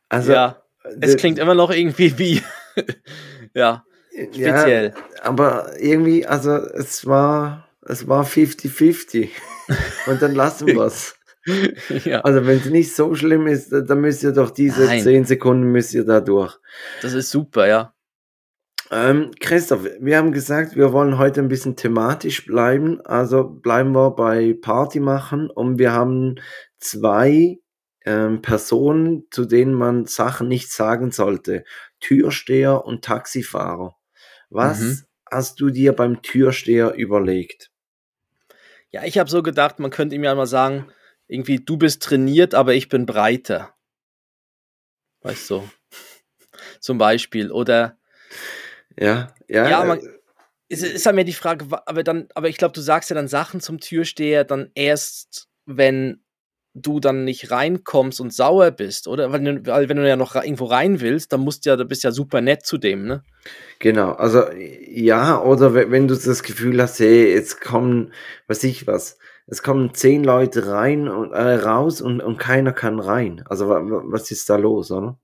Also, ja, es klingt immer noch irgendwie wie ja, speziell. Ja, aber irgendwie, also es war, es war 50-50. Und dann lassen wir es. ja, Also wenn es nicht so schlimm ist, dann müsst ihr doch diese Nein. 10 Sekunden müsst ihr da durch. das ist super, ja. Ähm, Christoph, wir haben gesagt, wir wollen heute ein bisschen thematisch bleiben. Also bleiben wir bei Party machen und wir haben zwei ähm, Personen, zu denen man Sachen nicht sagen sollte. Türsteher und Taxifahrer. Was Mhm. hast du dir beim Türsteher überlegt? Ja, ich habe so gedacht, man könnte ihm ja mal sagen, irgendwie, du bist trainiert, aber ich bin breiter. Weißt du? zum Beispiel. Oder Ja, ja. Ja, äh, man- es ist halt mir die Frage, aber dann, aber ich glaube, du sagst ja dann Sachen zum Türsteher dann erst, wenn du dann nicht reinkommst und sauer bist, oder? Weil, weil wenn du ja noch irgendwo rein willst, dann musst du ja, du bist ja super nett zu dem, ne? Genau, also ja, oder we- wenn du das Gefühl hast, hey, jetzt kommen, weiß ich was, es kommen zehn Leute rein und äh, raus und, und keiner kann rein. Also wa, wa- was ist da los, oder?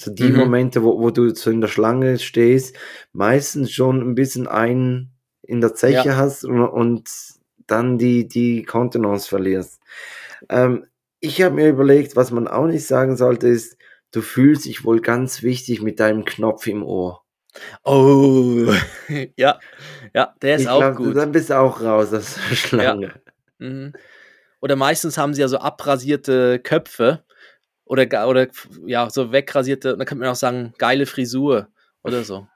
So die Mhm. Momente, wo, wo du so in der Schlange stehst, meistens schon ein bisschen ein in der Zeche Ja. hast und, und dann die, die Kontenance verlierst. Ähm, ich habe mir überlegt, was man auch nicht sagen sollte, ist, du fühlst dich wohl ganz wichtig mit deinem Knopf im Ohr. Oh, ja, ja, der ist ich auch glaub, gut. Dann bist du auch raus aus der Schlange. Mhm. Oder meistens haben sie ja so abrasierte Köpfe oder, oder ja, so wegrasierte, da könnte man auch sagen, geile Frisur oder so.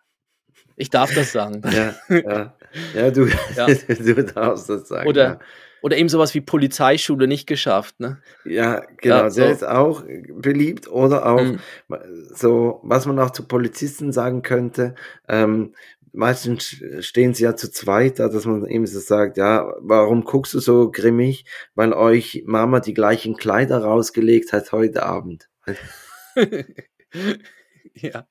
Ich darf das sagen. Ja, ja. ja, du, Ja. du darfst das sagen. Oder, oder eben sowas wie Polizeischule nicht geschafft, ne? ja, ja genau, Ja, der so. ist auch beliebt. Oder auch Mhm. so, was man auch zu Polizisten sagen könnte, ähm, meistens stehen sie ja zu zweit da, dass man eben so sagt, ja, warum guckst du so grimmig? Weil euch Mama die gleichen Kleider rausgelegt hat heute Abend. ja.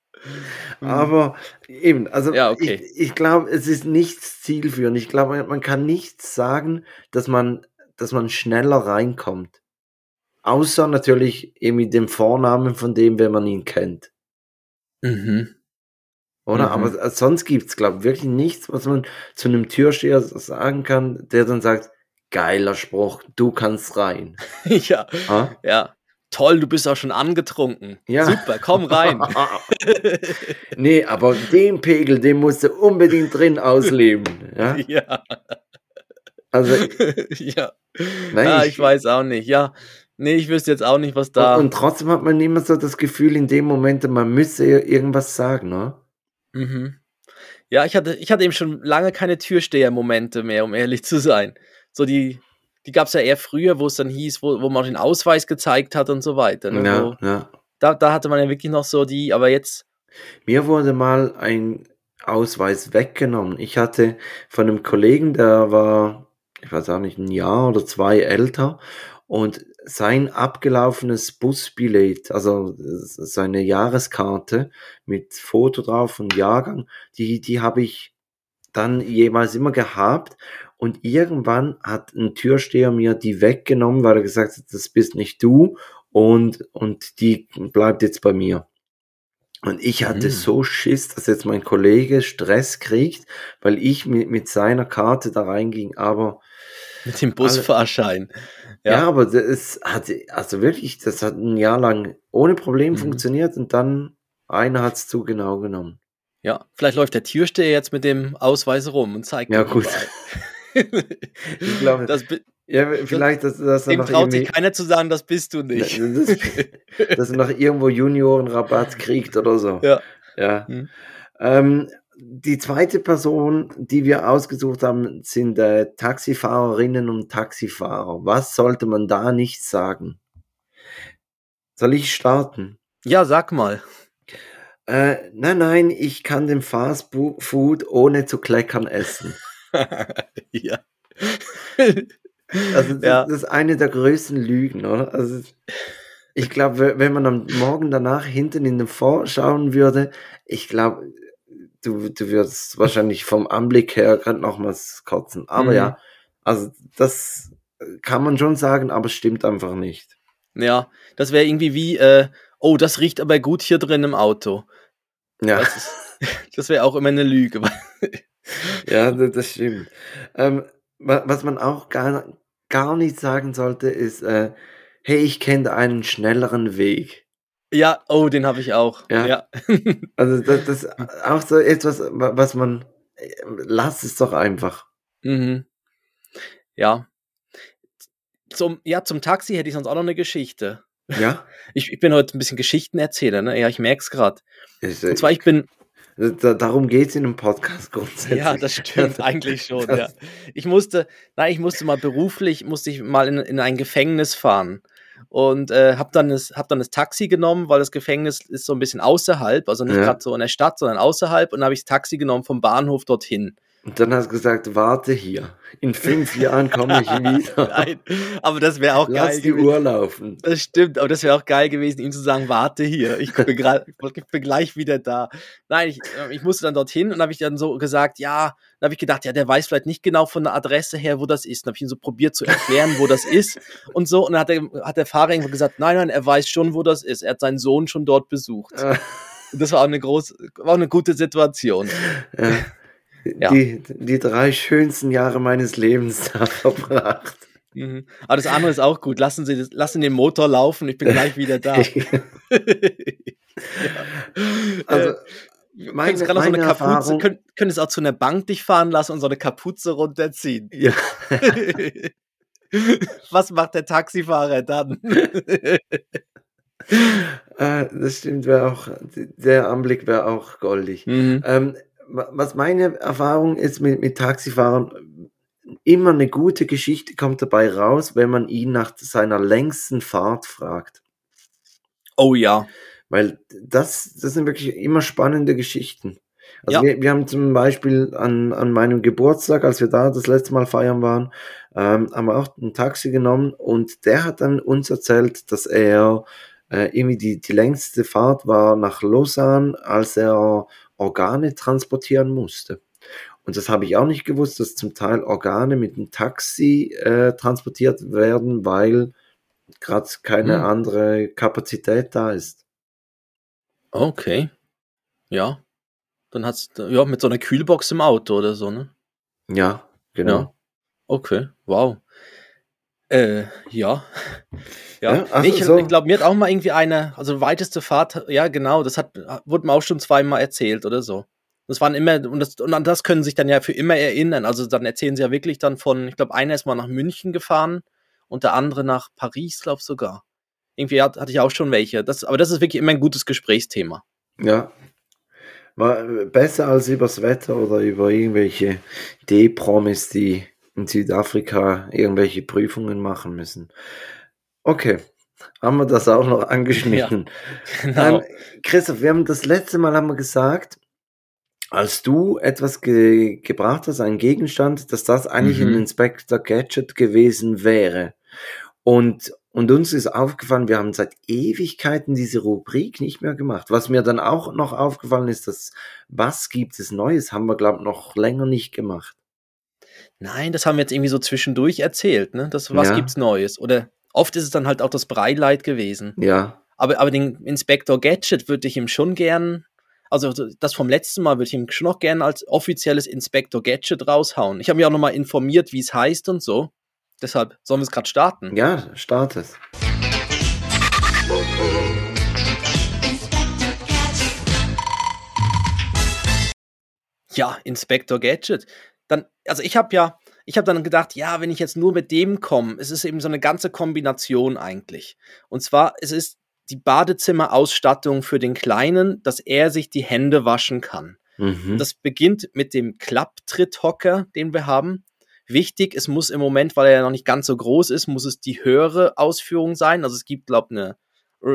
Mhm. Aber eben, also Ja, okay. ich, ich glaube, es ist nichts zielführend. Ich glaube, man kann nicht sagen, dass man, dass man schneller reinkommt. Außer natürlich eben mit dem Vornamen von dem, wenn man ihn kennt. Mhm. Oder? Mhm. Aber sonst gibt's glaube ich, wirklich nichts, was man zu einem Türsteher sagen kann, der dann sagt, geiler Spruch, du kannst rein. ja, Ah? ja. Toll, du bist auch schon angetrunken. Ja. Super, komm rein. nee, aber den Pegel, den musst du unbedingt drin ausleben. Ja? ja. Also, ja. Nein, ah, ich- ich weiß auch nicht. Ja. Nee, ich wüsste jetzt auch nicht, was da. Und, und trotzdem hat man immer so das Gefühl in dem Moment, man müsse ir- irgendwas sagen, ne? Mhm. Ja, ich hatte, ich hatte eben schon lange keine Türsteher-Momente mehr, um ehrlich zu sein. So die, die gab es ja eher früher, wo es dann hieß, wo, wo man den Ausweis gezeigt hat und so weiter. Ne? Ja, Wo, ja. da, da hatte man ja wirklich noch so die, aber jetzt, Mir wurde mal ein Ausweis weggenommen. Ich hatte von einem Kollegen, der war, ich weiß auch nicht, ein Jahr oder zwei älter und sein abgelaufenes Busbillett, also seine Jahreskarte mit Foto drauf und Jahrgang, die, die habe ich dann jeweils immer gehabt und irgendwann hat ein Türsteher mir die weggenommen, weil er gesagt hat, das bist nicht du und, und die bleibt jetzt bei mir. Und ich hatte Mm. so Schiss, dass jetzt mein Kollege Stress kriegt, weil ich mit, mit seiner Karte da reinging. Aber mit dem Busfahrschein. Ja, Ja. aber das hat, also wirklich, das hat ein Jahr lang ohne Problem Mhm. funktioniert und dann einer hat es zu genau genommen. Ja, vielleicht läuft der Türsteher jetzt mit dem Ausweis rum und zeigt Ja, gut. Ich glaube, das, ja, vielleicht, dass, dass dem noch traut sich keiner zu sagen, das bist du nicht. dass, dass er noch irgendwo Juniorenrabatt kriegt oder so. Ja. Ja. Mhm. Ähm, die zweite Person, die wir ausgesucht haben, sind äh, Taxifahrerinnen und Taxifahrer. Was sollte man da nicht sagen? Soll ich starten? ja, sag mal. Äh, nein, nein, ich kann den Fast Food ohne zu kleckern essen. ja. Also das, Ja. das ist eine der größten Lügen, oder? Also ich glaube, wenn man am Morgen danach hinten in den Vorschauen würde, ich glaube, du, du würdest wahrscheinlich vom Anblick her gerade nochmals kotzen. Aber Mhm. ja, also das kann man schon sagen, aber es stimmt einfach nicht. Ja, das wäre irgendwie wie, äh, oh, das riecht aber gut hier drin im Auto. Ja, Das, ist- das wäre auch immer eine Lüge. ja, das, stimmt. Ähm, wa- was man auch gar, gar nicht sagen sollte, ist, äh, hey, ich kenne einen schnelleren Weg. Ja, oh, den habe ich auch. Ja. Ja. Also das, das ist auch so etwas, wa- was man, äh, lass es doch einfach. Mhm. Ja. Zum, ja, zum Taxi hätte ich sonst auch noch eine Geschichte. Ja? Ich, ich bin heute ein bisschen Geschichtenerzähler, ne? Ja, ich merke es gerade. Und zwar, ich bin, da, darum geht's in einem Podcast grundsätzlich. ja, das stimmt eigentlich schon, ja. Ich musste, nein, ich musste mal beruflich, musste ich mal in, in ein Gefängnis fahren. Und äh, habe dann, das- hab dann das Taxi genommen, weil das Gefängnis ist so ein bisschen außerhalb, also nicht Ja. gerade so in der Stadt, sondern außerhalb. Und dann habe ich das Taxi genommen vom Bahnhof dorthin. Und dann hast du gesagt, warte hier. In fünf Jahren komme ich wieder. Nein, aber das wäre auch Lass geil die gewesen. Uhr laufen. Das stimmt, aber das wäre auch geil gewesen, ihm zu sagen, warte hier, ich bin, grad, ich bin gleich wieder da. Nein, ich, äh, ich musste dann dorthin und habe ich dann so gesagt, ja, dann habe ich gedacht, ja, der weiß vielleicht nicht genau von der Adresse her, wo das ist. Dann habe ich ihn so probiert zu erklären, wo das ist und so. Und dann hat der, hat der Fahrer irgendwo gesagt, nein, nein, er weiß schon, wo das ist. Er hat seinen Sohn schon dort besucht. Und das war auch eine große, war auch eine gute Situation. ja. Ja. Die, die drei schönsten Jahre meines Lebens da verbracht. Mhm. Aber das andere ist auch gut. Lassen Sie das, lassen den Motor laufen, ich bin gleich wieder da. also, Äh, meine, so eine meine Kapuze, Erfahrung, könnt, könntest auch zu einer Bank dich fahren lassen und so eine Kapuze runterziehen. ja, Was macht der Taxifahrer dann? äh, das stimmt, wäre auch, der Anblick wäre auch goldig. mhm. Ähm, was meine Erfahrung ist mit, mit Taxifahrern, immer eine gute Geschichte kommt dabei raus, wenn man ihn nach seiner längsten Fahrt fragt. Oh ja. Weil das, das sind wirklich immer spannende Geschichten. Also Ja. wir, wir haben zum Beispiel an, an meinem Geburtstag, als wir da das letzte Mal feiern waren, ähm, haben wir auch ein Taxi genommen und der hat dann uns erzählt, dass er äh, irgendwie die, die längste Fahrt war nach Lausanne, als er Organe transportieren musste. Und das habe ich auch nicht gewusst, dass zum Teil Organe mit dem Taxi äh, transportiert werden, weil gerade keine Hm. andere Kapazität da ist. Okay. Ja. Dann hat's, ja, mit so einer Kühlbox im Auto oder so, ne? Ja, genau. Ja. Okay. Wow. Äh, ja. Ja, Ja, also nee, ich, so- ich glaube, mir hat auch mal irgendwie eine, also weiteste Fahrt, ja genau, das hat, wurde mir auch schon zweimal erzählt oder so. Das waren immer, und, das, und an das können sie sich dann ja für immer erinnern. Also dann erzählen sie ja wirklich dann von, ich glaube, einer ist mal nach München gefahren und der andere nach Paris, glaube ich sogar. Irgendwie hat, hatte ich auch schon welche. Das, aber das ist wirklich immer ein gutes Gesprächsthema. Ja. War besser als übers Wetter oder über irgendwelche D-Promis, die in Südafrika irgendwelche Prüfungen machen müssen. Okay, haben wir das auch noch angeschnitten. Genau. Ähm, Christoph, wir haben das letzte Mal haben wir gesagt, als du etwas ge gebracht hast, einen Gegenstand, dass das eigentlich Mhm. ein Inspector Gadget gewesen wäre. Und, und uns ist aufgefallen, wir haben seit Ewigkeiten diese Rubrik nicht mehr gemacht. Was mir dann auch noch aufgefallen ist, dass was gibt es Neues, haben wir, glaube ich, noch länger nicht gemacht. Nein, das haben wir jetzt irgendwie so zwischendurch erzählt, ne? Das, was Ja. gibt's Neues? Oder oft ist es dann halt auch das Breileit gewesen. Ja, Aber, aber den Inspector Gadget würde ich ihm schon gern, also das vom letzten Mal würde ich ihm schon noch gern als offizielles Inspector Gadget raushauen. Ich habe mich auch nochmal informiert, wie es heißt und so. Deshalb sollen wir es gerade starten. ja, start es. Ja, Inspector Gadget. Dann, also ich habe ja, ich habe dann gedacht, ja, wenn ich jetzt nur mit dem komme, es ist eben so eine ganze Kombination eigentlich. Und zwar, es ist die Badezimmerausstattung für den Kleinen, dass er sich die Hände waschen kann. Mhm. Das beginnt mit dem Klapptritthocker, den wir haben. Wichtig, es muss im Moment, weil er ja noch nicht ganz so groß ist, muss es die höhere Ausführung sein. Also es gibt, glaube ich, eine,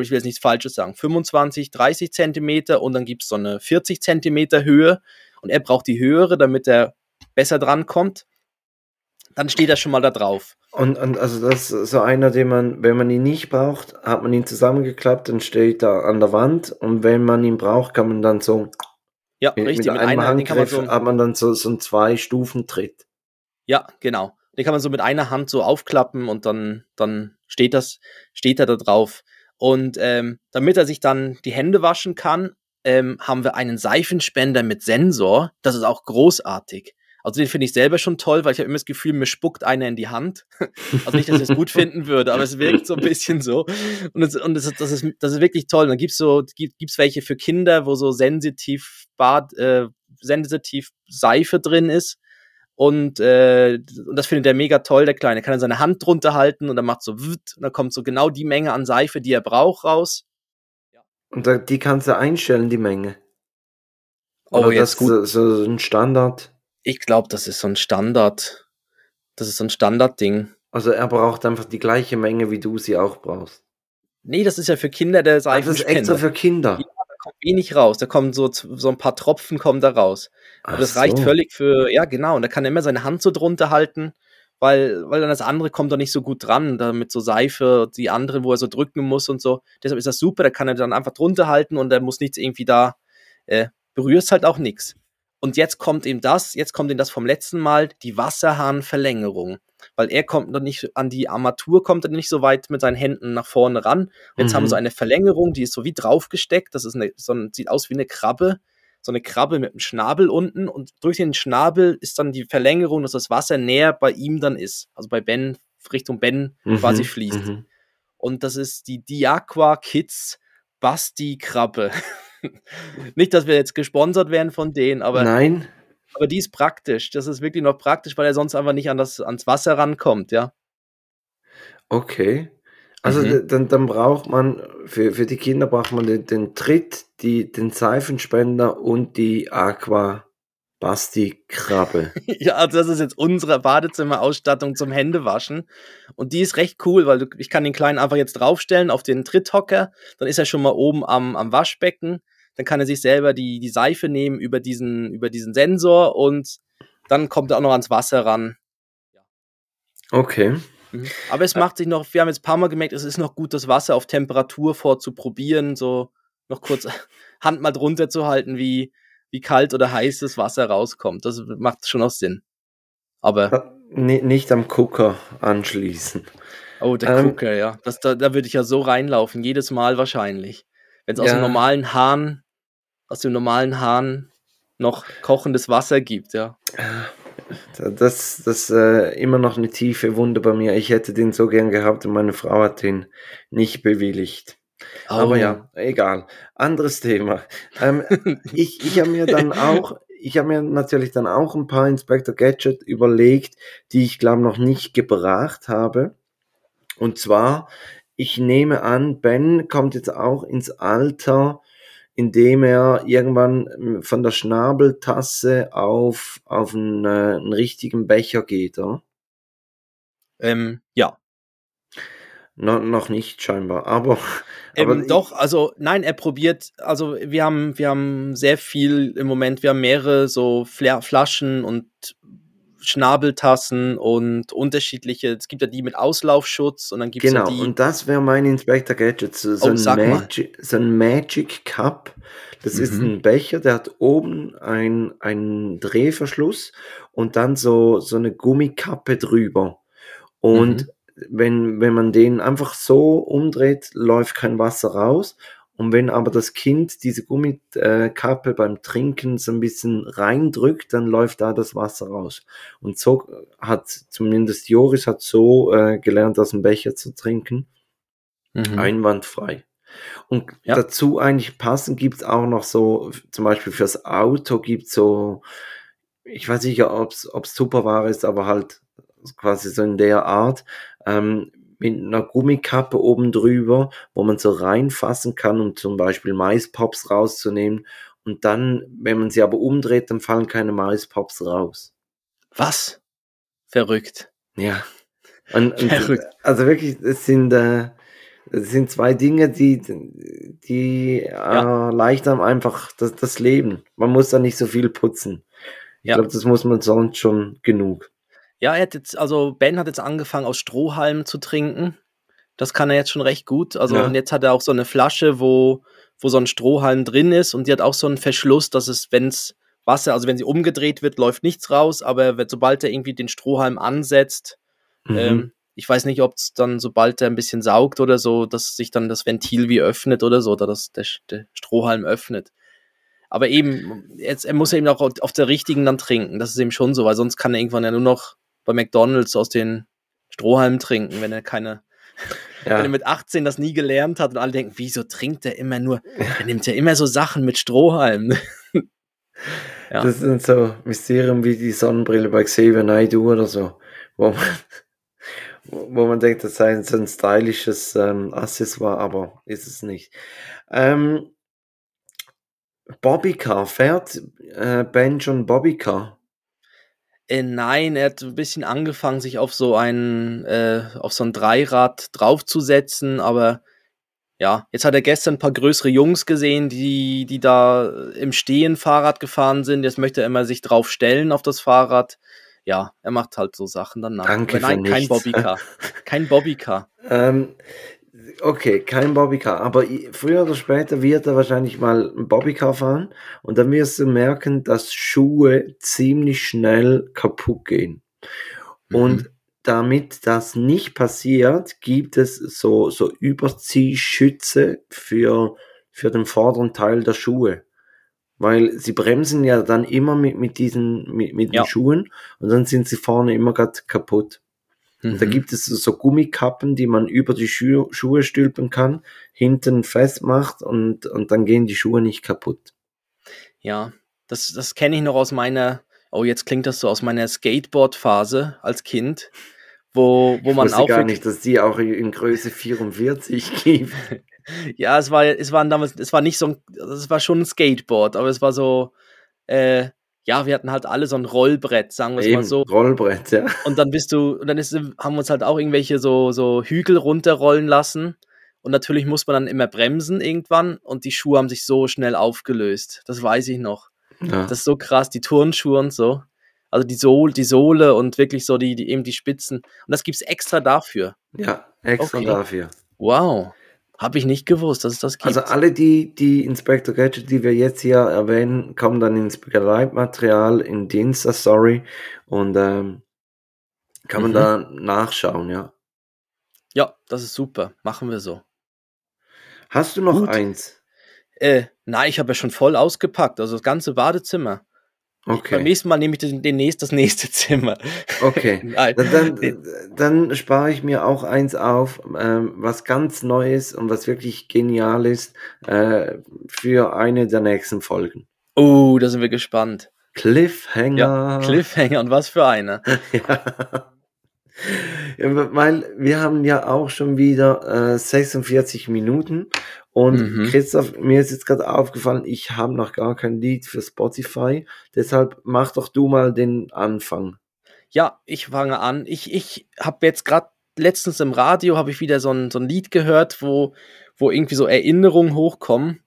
ich will jetzt nichts Falsches sagen, 25, 30 Zentimeter und dann gibt es so eine 40 Zentimeter Höhe und er braucht die höhere, damit er besser drankommt. Dann steht er schon mal da drauf. Und, und also das ist so einer, den man, wenn man ihn nicht braucht, hat man ihn zusammengeklappt und steht da an der Wand. Und wenn man ihn braucht, kann man dann so Ja, mit, richtig. mit Mit einem einer, den kann man so, hat man dann so, so einen Zwei-Stufen-Tritt. Ja, genau. Den kann man so mit einer Hand so aufklappen und dann, dann steht das, steht er da drauf. Und ähm, damit er sich dann die Hände waschen kann, ähm, haben wir einen Seifenspender mit Sensor. Das ist auch großartig. Also den finde ich selber schon toll, weil ich habe immer das Gefühl, mir spuckt einer in die Hand. Also nicht, dass ich es gut finden würde, aber es wirkt so ein bisschen so. Und, es, und es, das, ist, das ist wirklich toll. Und dann gibt's so, gibt, gibt's welche für Kinder, wo so sensitiv Bad, äh, sensitiv Seife drin ist. Und, äh, und das findet er mega toll, der Kleine. Er kann dann seine Hand drunter halten und dann macht so wut, und dann kommt so genau die Menge an Seife, die er braucht, raus. Und da, die kannst du einstellen, die Menge. Oh, Oder jetzt das gut. So, so ein Standard. Ich glaube, das ist so ein Standard. Das ist so ein Standardding. Also er braucht einfach die gleiche Menge, wie du sie auch brauchst. Nee, das ist ja für Kinder der Ah, das ist extra für Kinder. Ja, da kommt wenig raus. Da kommen so, so ein paar Tropfen kommen da raus. Aber Ach das reicht so. völlig für, ja genau, und da kann er immer seine Hand so drunter halten, weil, weil dann das andere kommt da nicht so gut dran, da mit so Seife, die anderen, wo er so drücken muss und so. Deshalb ist das super, da kann er dann einfach drunter halten und er muss nichts irgendwie da, äh, berührst halt auch nichts. Und jetzt kommt ihm das, jetzt kommt ihm das vom letzten Mal, die Wasserhahnverlängerung. Weil er kommt noch nicht an die Armatur, kommt er nicht so weit mit seinen Händen nach vorne ran. Jetzt haben wir Mhm. so eine Verlängerung, die ist so wie draufgesteckt. Das ist eine, so ein, sieht aus wie eine Krabbe. So eine Krabbe mit einem Schnabel unten. Und durch den Schnabel ist dann die Verlängerung, dass das Wasser näher bei ihm dann ist. Also bei Ben, Richtung Ben quasi Mhm, fließt. mhm. Und das ist die Diaqua Kids Basti Krabbe. Nicht, dass wir jetzt gesponsert werden von denen, aber, Nein, aber die ist praktisch. Das ist wirklich noch praktisch, weil er sonst einfach nicht an das, ans Wasser rankommt, ja. okay. Also Mhm. dann, dann braucht man, für, für die Kinder braucht man den, den Tritt, die, den Seifenspender und die Aqua Basti Krabbe. Ja, also das ist jetzt unsere Badezimmerausstattung zum Händewaschen. Und die ist recht cool, weil du, ich kann den Kleinen einfach jetzt draufstellen auf den Tritthocker. Dann ist er schon mal oben am, am Waschbecken. Dann kann er sich selber die, die Seife nehmen über diesen, über diesen Sensor und dann kommt er auch noch ans Wasser ran. Okay. Mhm. Aber es macht sich noch, wir haben jetzt ein paar Mal gemerkt, es ist noch gut, das Wasser auf Temperatur vorzuprobieren, so noch kurz Hand mal drunter zu halten, wie, wie kalt oder heiß das Wasser rauskommt. Das macht schon auch Sinn. Aber, Ni- Nicht am Gucker anschließen. oh, der Ähm, Gucker, ja. Das, da, da würde ich ja so reinlaufen, jedes Mal wahrscheinlich. Wenn es aus dem Ja. normalen Hahn, aus dem normalen Hahn noch kochendes Wasser gibt, ja. Das, das äh, immer noch eine tiefe Wunde bei mir. Ich hätte den so gern gehabt und meine Frau hat den nicht bewilligt. Aber Oh. ja, egal. Anderes Thema. Ähm, ich ich habe mir dann auch, ich habe mir natürlich dann auch ein paar Inspector Gadget überlegt, die ich glaube noch nicht gebracht habe. Und zwar, ich nehme an, Ben kommt jetzt auch ins Alter, in dem er irgendwann ähm, von der Schnabeltasse auf, auf einen, äh, einen richtigen Becher geht, oder? Ähm, ja. No, noch nicht scheinbar, aber, aber Ähm, doch, also nein, er probiert, also wir haben, wir haben sehr viel im Moment, wir haben mehrere so Fla Flaschen und Schnabeltassen und unterschiedliche, es gibt ja die mit Auslaufschutz und dann gibt es Genau, ja die, und das wäre mein Inspector Gadget, so, so, Oh, ein. Magic, so ein Magic Cup. Das ist Mhm. ein Becher, der hat oben ein, einen Drehverschluss und dann so, so eine Gummikappe drüber. Und Mhm. wenn, wenn man den einfach so umdreht, läuft kein Wasser raus. Und wenn aber das Kind diese Gummikappe beim Trinken so ein bisschen reindrückt, dann läuft da das Wasser raus. Und so hat zumindest Joris hat so äh, gelernt, aus dem Becher zu trinken. Mhm. Einwandfrei. Und Ja. dazu eigentlich passend gibt's auch noch so, zum Beispiel fürs Auto gibt's so, ich weiß nicht, ob's ob's Tupperware ist, aber halt quasi so in der Art, ähm, mit einer Gummikappe oben drüber, wo man so reinfassen kann, um zum Beispiel Maispops rauszunehmen. Und dann, wenn man sie aber umdreht, dann fallen keine Maispops raus. Was? Verrückt. Ja. Und, und, Verrückt. also wirklich, es sind, äh, es sind zwei Dinge, die, die Ja. erleichtern einfach das, das Leben. Man muss da nicht so viel putzen. Ich Ja. glaube, das muss man sonst schon genug. Ja, er hat jetzt, also Ben hat jetzt angefangen aus Strohhalmen zu trinken. Das kann er jetzt schon recht gut. Also Ja. und jetzt hat er auch so eine Flasche, wo, wo so ein Strohhalm drin ist und die hat auch so einen Verschluss, dass es, wenn es Wasser, also wenn sie umgedreht wird, läuft nichts raus, aber sobald er irgendwie den Strohhalm ansetzt, Mhm. ähm, ich weiß nicht, ob es dann, sobald er ein bisschen saugt oder so, dass sich dann das Ventil wie öffnet oder so, oder dass der, der Strohhalm öffnet. Aber eben, jetzt, er muss eben auch auf der richtigen dann trinken. Das ist eben schon so, weil sonst kann er irgendwann ja nur noch bei McDonalds aus den Strohhalmen trinken, wenn er keine, wenn er ja. mit 18 das nie gelernt hat und alle denken, wieso trinkt er immer nur, er nimmt ja immer so Sachen mit Strohhalmen. ja. Das sind so Mysterien wie die Sonnenbrille bei Xavier Naidoo oder so, wo man, wo man denkt, das sei so ein stylisches ähm, Accessoire, aber ist es nicht. Ähm, Bobbycar, fährt äh, Ben schon Bobbycar? Äh, nein, er hat ein bisschen angefangen, sich auf so ein, äh, auf so ein Dreirad draufzusetzen, aber ja, jetzt hat er gestern ein paar größere Jungs gesehen, die, die da im Stehen Fahrrad gefahren sind. Jetzt möchte er immer sich drauf stellen auf das Fahrrad. Ja, er macht halt so Sachen danach. Danke aber nein, kein. Bobbycar. kein Bobbycar. Ähm, okay, kein Bobbycar, aber früher oder später wird er wahrscheinlich mal ein Bobbycar fahren und dann wirst du merken, dass Schuhe ziemlich schnell kaputt gehen. Und damit das nicht passiert, gibt es so, so Überziehschütze für, für den vorderen Teil der Schuhe. Weil sie bremsen ja dann immer mit, mit diesen, mit, mit Ja. den Schuhen und dann sind sie vorne immer grad kaputt. Da Mhm. gibt es so Gummikappen, die man über die Schuhe, Schuhe stülpen kann, hinten festmacht und, und dann gehen die Schuhe nicht kaputt. Ja, das, das kenne ich noch aus meiner, oh, jetzt klingt das so, aus meiner Skateboard-Phase als Kind, wo, wo ich man auch gar nicht, dass die auch in Größe 44 gibt. Ja, es war, es waren damals, es war nicht so ein, es war schon ein Skateboard, aber es war so, äh, ja, wir hatten halt alle so ein Rollbrett, sagen wir es mal so. Rollbrett, ja. Und dann bist du, und dann ist, haben wir uns halt auch irgendwelche so, so Hügel runterrollen lassen. Und natürlich muss man dann immer bremsen irgendwann und die Schuhe haben sich so schnell aufgelöst. Das weiß ich noch. ja. Das ist so krass, die Turnschuhe und so. Also die Sohle, die Sohle und wirklich so die, die eben die Spitzen. Und das gibt's extra dafür. ja, extra Okay. dafür. Wow. Habe ich nicht gewusst, dass es das gibt. Also alle die, die Inspector Gadget, die wir jetzt hier erwähnen, kommen dann ins Begleitmaterial in die Insta-Story und ähm, kann man Mhm. da nachschauen, ja. ja, das ist super. Machen wir so. Hast du noch Gut. eins? Äh, nein, ich habe ja schon voll ausgepackt. Also das ganze Badezimmer. Beim Okay, nächsten Mal nehme ich den, demnächst das nächste Zimmer. okay. Dann, dann, dann spare ich mir auch eins auf, ähm, was ganz Neues und was wirklich genial ist äh, für eine der nächsten Folgen. Oh, da sind wir gespannt. Cliffhanger. Ja, Cliffhanger und was für einer. Ja. Ja, weil wir haben ja auch schon wieder äh, 46 Minuten und Mhm. Christoph, mir ist jetzt gerade aufgefallen, ich habe noch gar kein Lied für Spotify, deshalb mach doch du mal den Anfang. Ja, ich fange an. Ich, ich habe jetzt gerade letztens im Radio habe ich wieder so ein, so ein Lied gehört, wo, wo irgendwie so Erinnerungen hochkommen,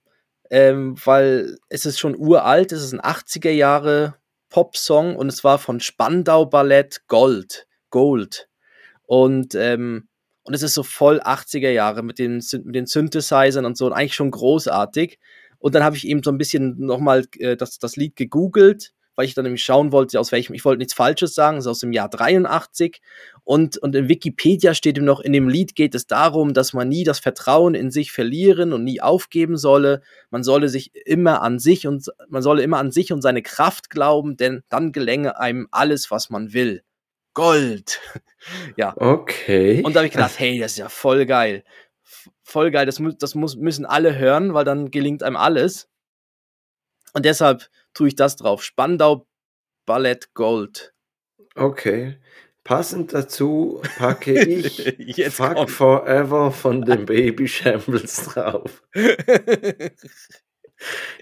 ähm, weil es ist schon uralt, es ist ein 80er Jahre Popsong und es war von Spandau Ballett Gold, Gold. Und, ähm, und es ist so voll 80er Jahre mit den, mit den Synthesizern und so und eigentlich schon großartig. Und dann habe ich eben so ein bisschen nochmal äh, das, das Lied gegoogelt, weil ich dann nämlich schauen wollte, aus welchem, ich wollte nichts Falsches sagen, es ist aus dem Jahr 83. Und, und in Wikipedia steht eben noch, in dem Lied geht es darum, dass man nie das Vertrauen in sich verlieren und nie aufgeben solle. Man solle sich immer an sich und man solle immer an sich und seine Kraft glauben, denn dann gelänge einem alles, was man will. Gold. ja. Okay. Und da habe ich gedacht, hey, das ist ja voll geil. Voll geil, das, mu das muss, müssen alle hören, weil dann gelingt einem alles. Und deshalb tue ich das drauf. Spandau Ballett Gold. Okay. Passend dazu packe ich Jetzt Fuck kommt. Forever von den Baby Shambles drauf.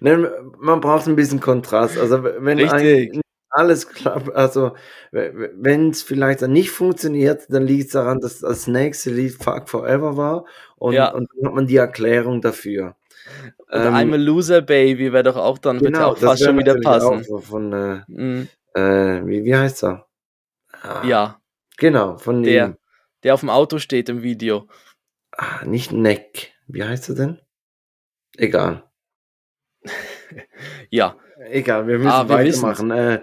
Nein, man braucht ein bisschen Kontrast. Also wenn Richtig. ein, alles klappt, also wenn es vielleicht dann nicht funktioniert, dann liegt es daran, dass das nächste Lied Fuck Forever war und, Ja. und dann hat man die Erklärung dafür. Und I'm a Loser Baby wäre doch auch dann auch Ähm, genau, das fast schon wieder auch passen. so von, äh, Mm, äh, wie, wie heißt er? Ah, Ja, Genau, von Der. ihm. der auf dem Auto steht im Video. Ah, nicht Neck. Wie heißt er denn? Egal. Ja, Egal, wir müssen Ah, wir weitermachen. Äh,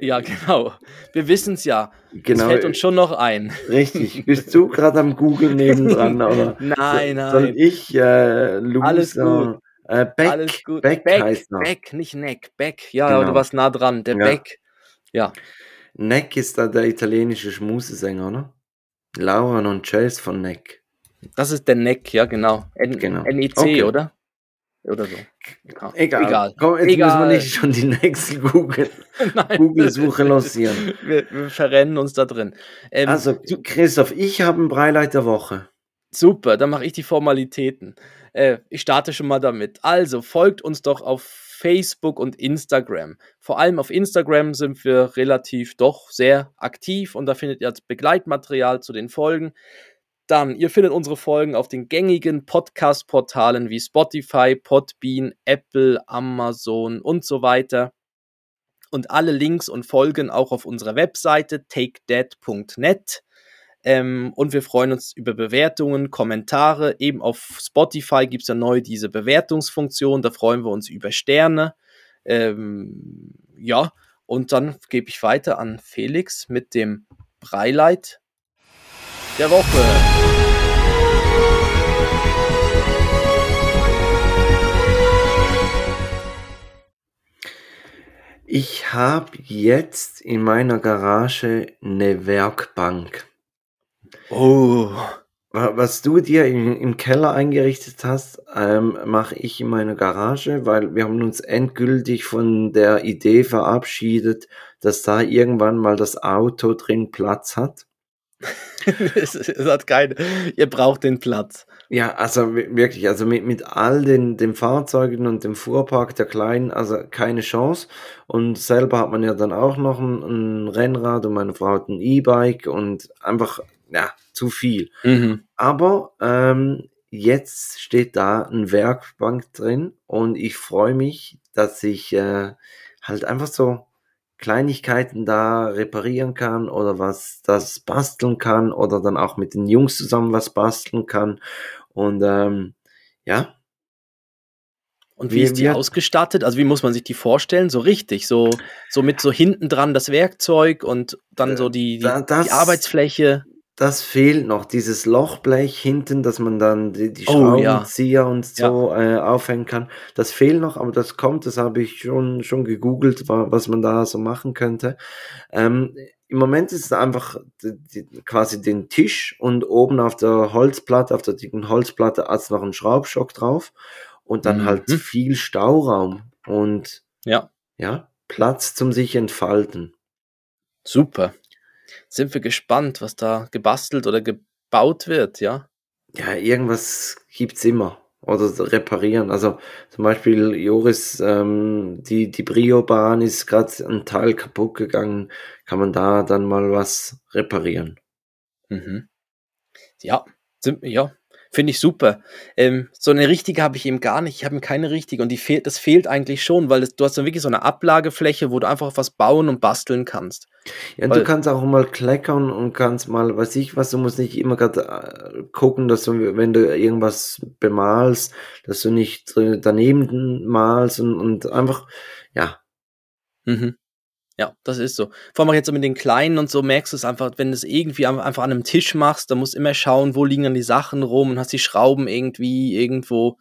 ja, genau. Wir wissen es ja. genau, Es fällt uns schon noch ein. richtig. Bist du gerade am Google nebendran, oder? Nein, Soll nein. ich, äh, Loser, Alles gut. Äh, Beck, Alles gut. Beck, Beck, heißt er. Beck, nicht Neck. Beck. Ja, Genau. du warst nah dran. Der Ja. Beck. Ja. Neck ist da der italienische Schmusesänger, oder? Lauren und Chase von Neck. Das ist der Neck, ja, genau. N Genau. NEC, Okay. oder? Oder so. Ja. Egal. Egal. Komm, jetzt Egal. müssen wir nicht schon die nächste Google-. Google-Suche lancieren. Wir, wir verrennen uns da drin. Ähm, Also, Christoph, ich habe einen Breileid der Woche. Super, dann mache ich die Formalitäten. Äh, ich starte schon mal damit. Also folgt uns doch auf Facebook und Instagram. Vor allem auf Instagram sind wir relativ doch sehr aktiv und da findet ihr Begleitmaterial zu den Folgen. Dann, ihr findet unsere Folgen auf den gängigen Podcast-Portalen wie Spotify, Podbean, Apple, Amazon und so weiter. Und alle Links und Folgen auch auf unserer Webseite takedead.net. Ähm, und wir freuen uns über Bewertungen, Kommentare. Eben auf Spotify gibt es ja neu diese Bewertungsfunktion. Da freuen wir uns über Sterne. Ähm, ja, und dann gebe ich weiter an Felix mit dem Breileit der Woche. Ich habe jetzt in meiner Garage eine Werkbank. Oh. Was du dir im, im Keller eingerichtet hast, ähm, mache ich in meiner Garage, weil wir haben uns endgültig von der Idee verabschiedet, dass da irgendwann mal das Auto drin Platz hat. es, es, hat keine, ihr braucht den Platz. Ja, also wirklich, also mit, mit all den, den Fahrzeugen und dem Fuhrpark der Kleinen, also keine Chance. Und selber hat man ja dann auch noch ein, ein Rennrad und meine Frau hat ein E-Bike und einfach ja, zu viel. Mhm. Aber ähm, jetzt steht da ein Werkbank drin und ich freue mich, dass ich äh, halt einfach so Kleinigkeiten da reparieren kann oder was das basteln kann oder dann auch mit den Jungs zusammen was basteln kann. Und ähm, ja. Und wie, wie ist die ausgestattet? Also wie muss man sich die vorstellen? So richtig, so, so mit so hinten dran das Werkzeug und dann so die, die, das, die Arbeitsfläche das fehlt noch, dieses Lochblech hinten, dass man dann die, die Schraubenzieher oh, ja. und so ja. äh, aufhängen kann. Das fehlt noch, aber das kommt, das habe ich schon, schon gegoogelt, was man da so machen könnte. Ähm, Im Moment ist es einfach die, die, quasi den Tisch und oben auf der Holzplatte, auf der dicken Holzplatte hat noch ein Schraubstock drauf und dann halt mhm. halt viel Stauraum und ja. ja, Platz zum sich entfalten. Super sind wir gespannt, was da gebastelt oder gebaut wird, ja? Ja, irgendwas gibt's immer. Oder reparieren. Also zum Beispiel Joris, ähm, die, die Brio-Bahn ist gerade ein Teil kaputt gegangen. Kann man da dann mal was reparieren? Mhm. Ja, sind, ja, Finde ich super. Ähm, so eine richtige habe ich eben gar nicht. Ich habe keine richtige und die fehlt, das fehlt eigentlich schon, weil das, du hast dann wirklich so eine Ablagefläche, wo du einfach was bauen und basteln kannst. Ja, und weil, du kannst auch mal kleckern und kannst mal, weiß ich was, du musst nicht immer gerade äh, gucken, dass du, wenn du irgendwas bemalst, dass du nicht daneben malst und, und einfach, ja. Mhm. Ja, das ist so. Vor allem auch jetzt mit den Kleinen und so merkst du es einfach, wenn du es irgendwie einfach an einem Tisch machst, dann musst du immer schauen, wo liegen dann die Sachen rum und hast die Schrauben irgendwie irgendwo.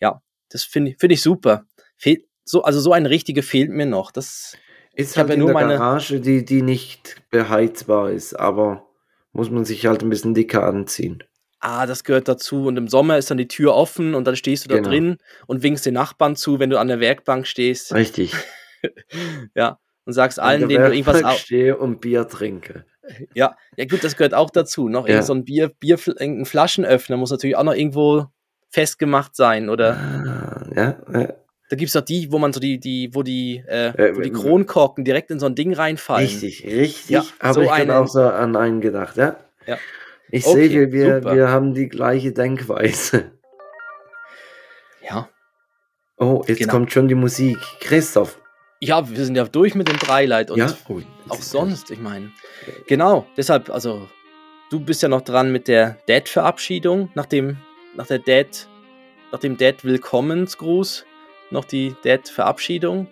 Ja, das finde ich, finde ich super. Fehlt, so, also so eine richtige fehlt mir noch. Das ist halt ja nur meine Garage, die, die nicht beheizbar ist, aber muss man sich halt ein bisschen dicker anziehen. Ah, das gehört dazu. Und im Sommer ist dann die Tür offen und dann stehst du da genau. drin und winkst den Nachbarn zu, wenn du an der Werkbank stehst. Richtig. ja und sagst allen, denen du irgendwas auch. stehe und Bier trinke. Ja, ja gut, das gehört auch dazu. Noch ja. so ein Bier, Bier, ein Flaschenöffner muss natürlich auch noch irgendwo festgemacht sein, oder? Ah, ja, ja. Da gibt es doch die, wo man so die, die, wo die, äh, äh, wo die Kronkorken direkt in so ein Ding reinfallen. Richtig, richtig. Ja, Aber so ich habe auch so an einen gedacht, ja. ja. Ich okay, sehe, wir, wir haben die gleiche Denkweise. Ja. Oh, jetzt genau. kommt schon die Musik. Christoph, ja, wir sind ja durch mit dem Breileit und ja? oh, auch sonst, ich meine. Genau, deshalb, also, du bist ja noch dran mit der Dad-Verabschiedung, nach dem, nach der Dad, nach dem Dad-Willkommensgruß, noch die Dad-Verabschiedung.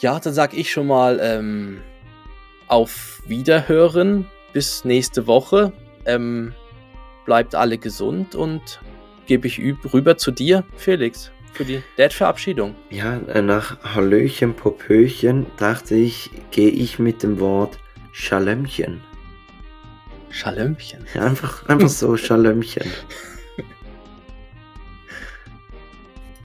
Ja, dann sag ich schon mal ähm, auf Wiederhören bis nächste Woche. Ähm, bleibt alle gesund und gebe ich rüber zu dir, Felix für die Dad-Verabschiedung. Ja, äh, nach Hallöchen, Popöchen dachte ich, gehe ich mit dem Wort Schalömchen. Schalömchen? Ja, einfach, einfach so Schalömchen.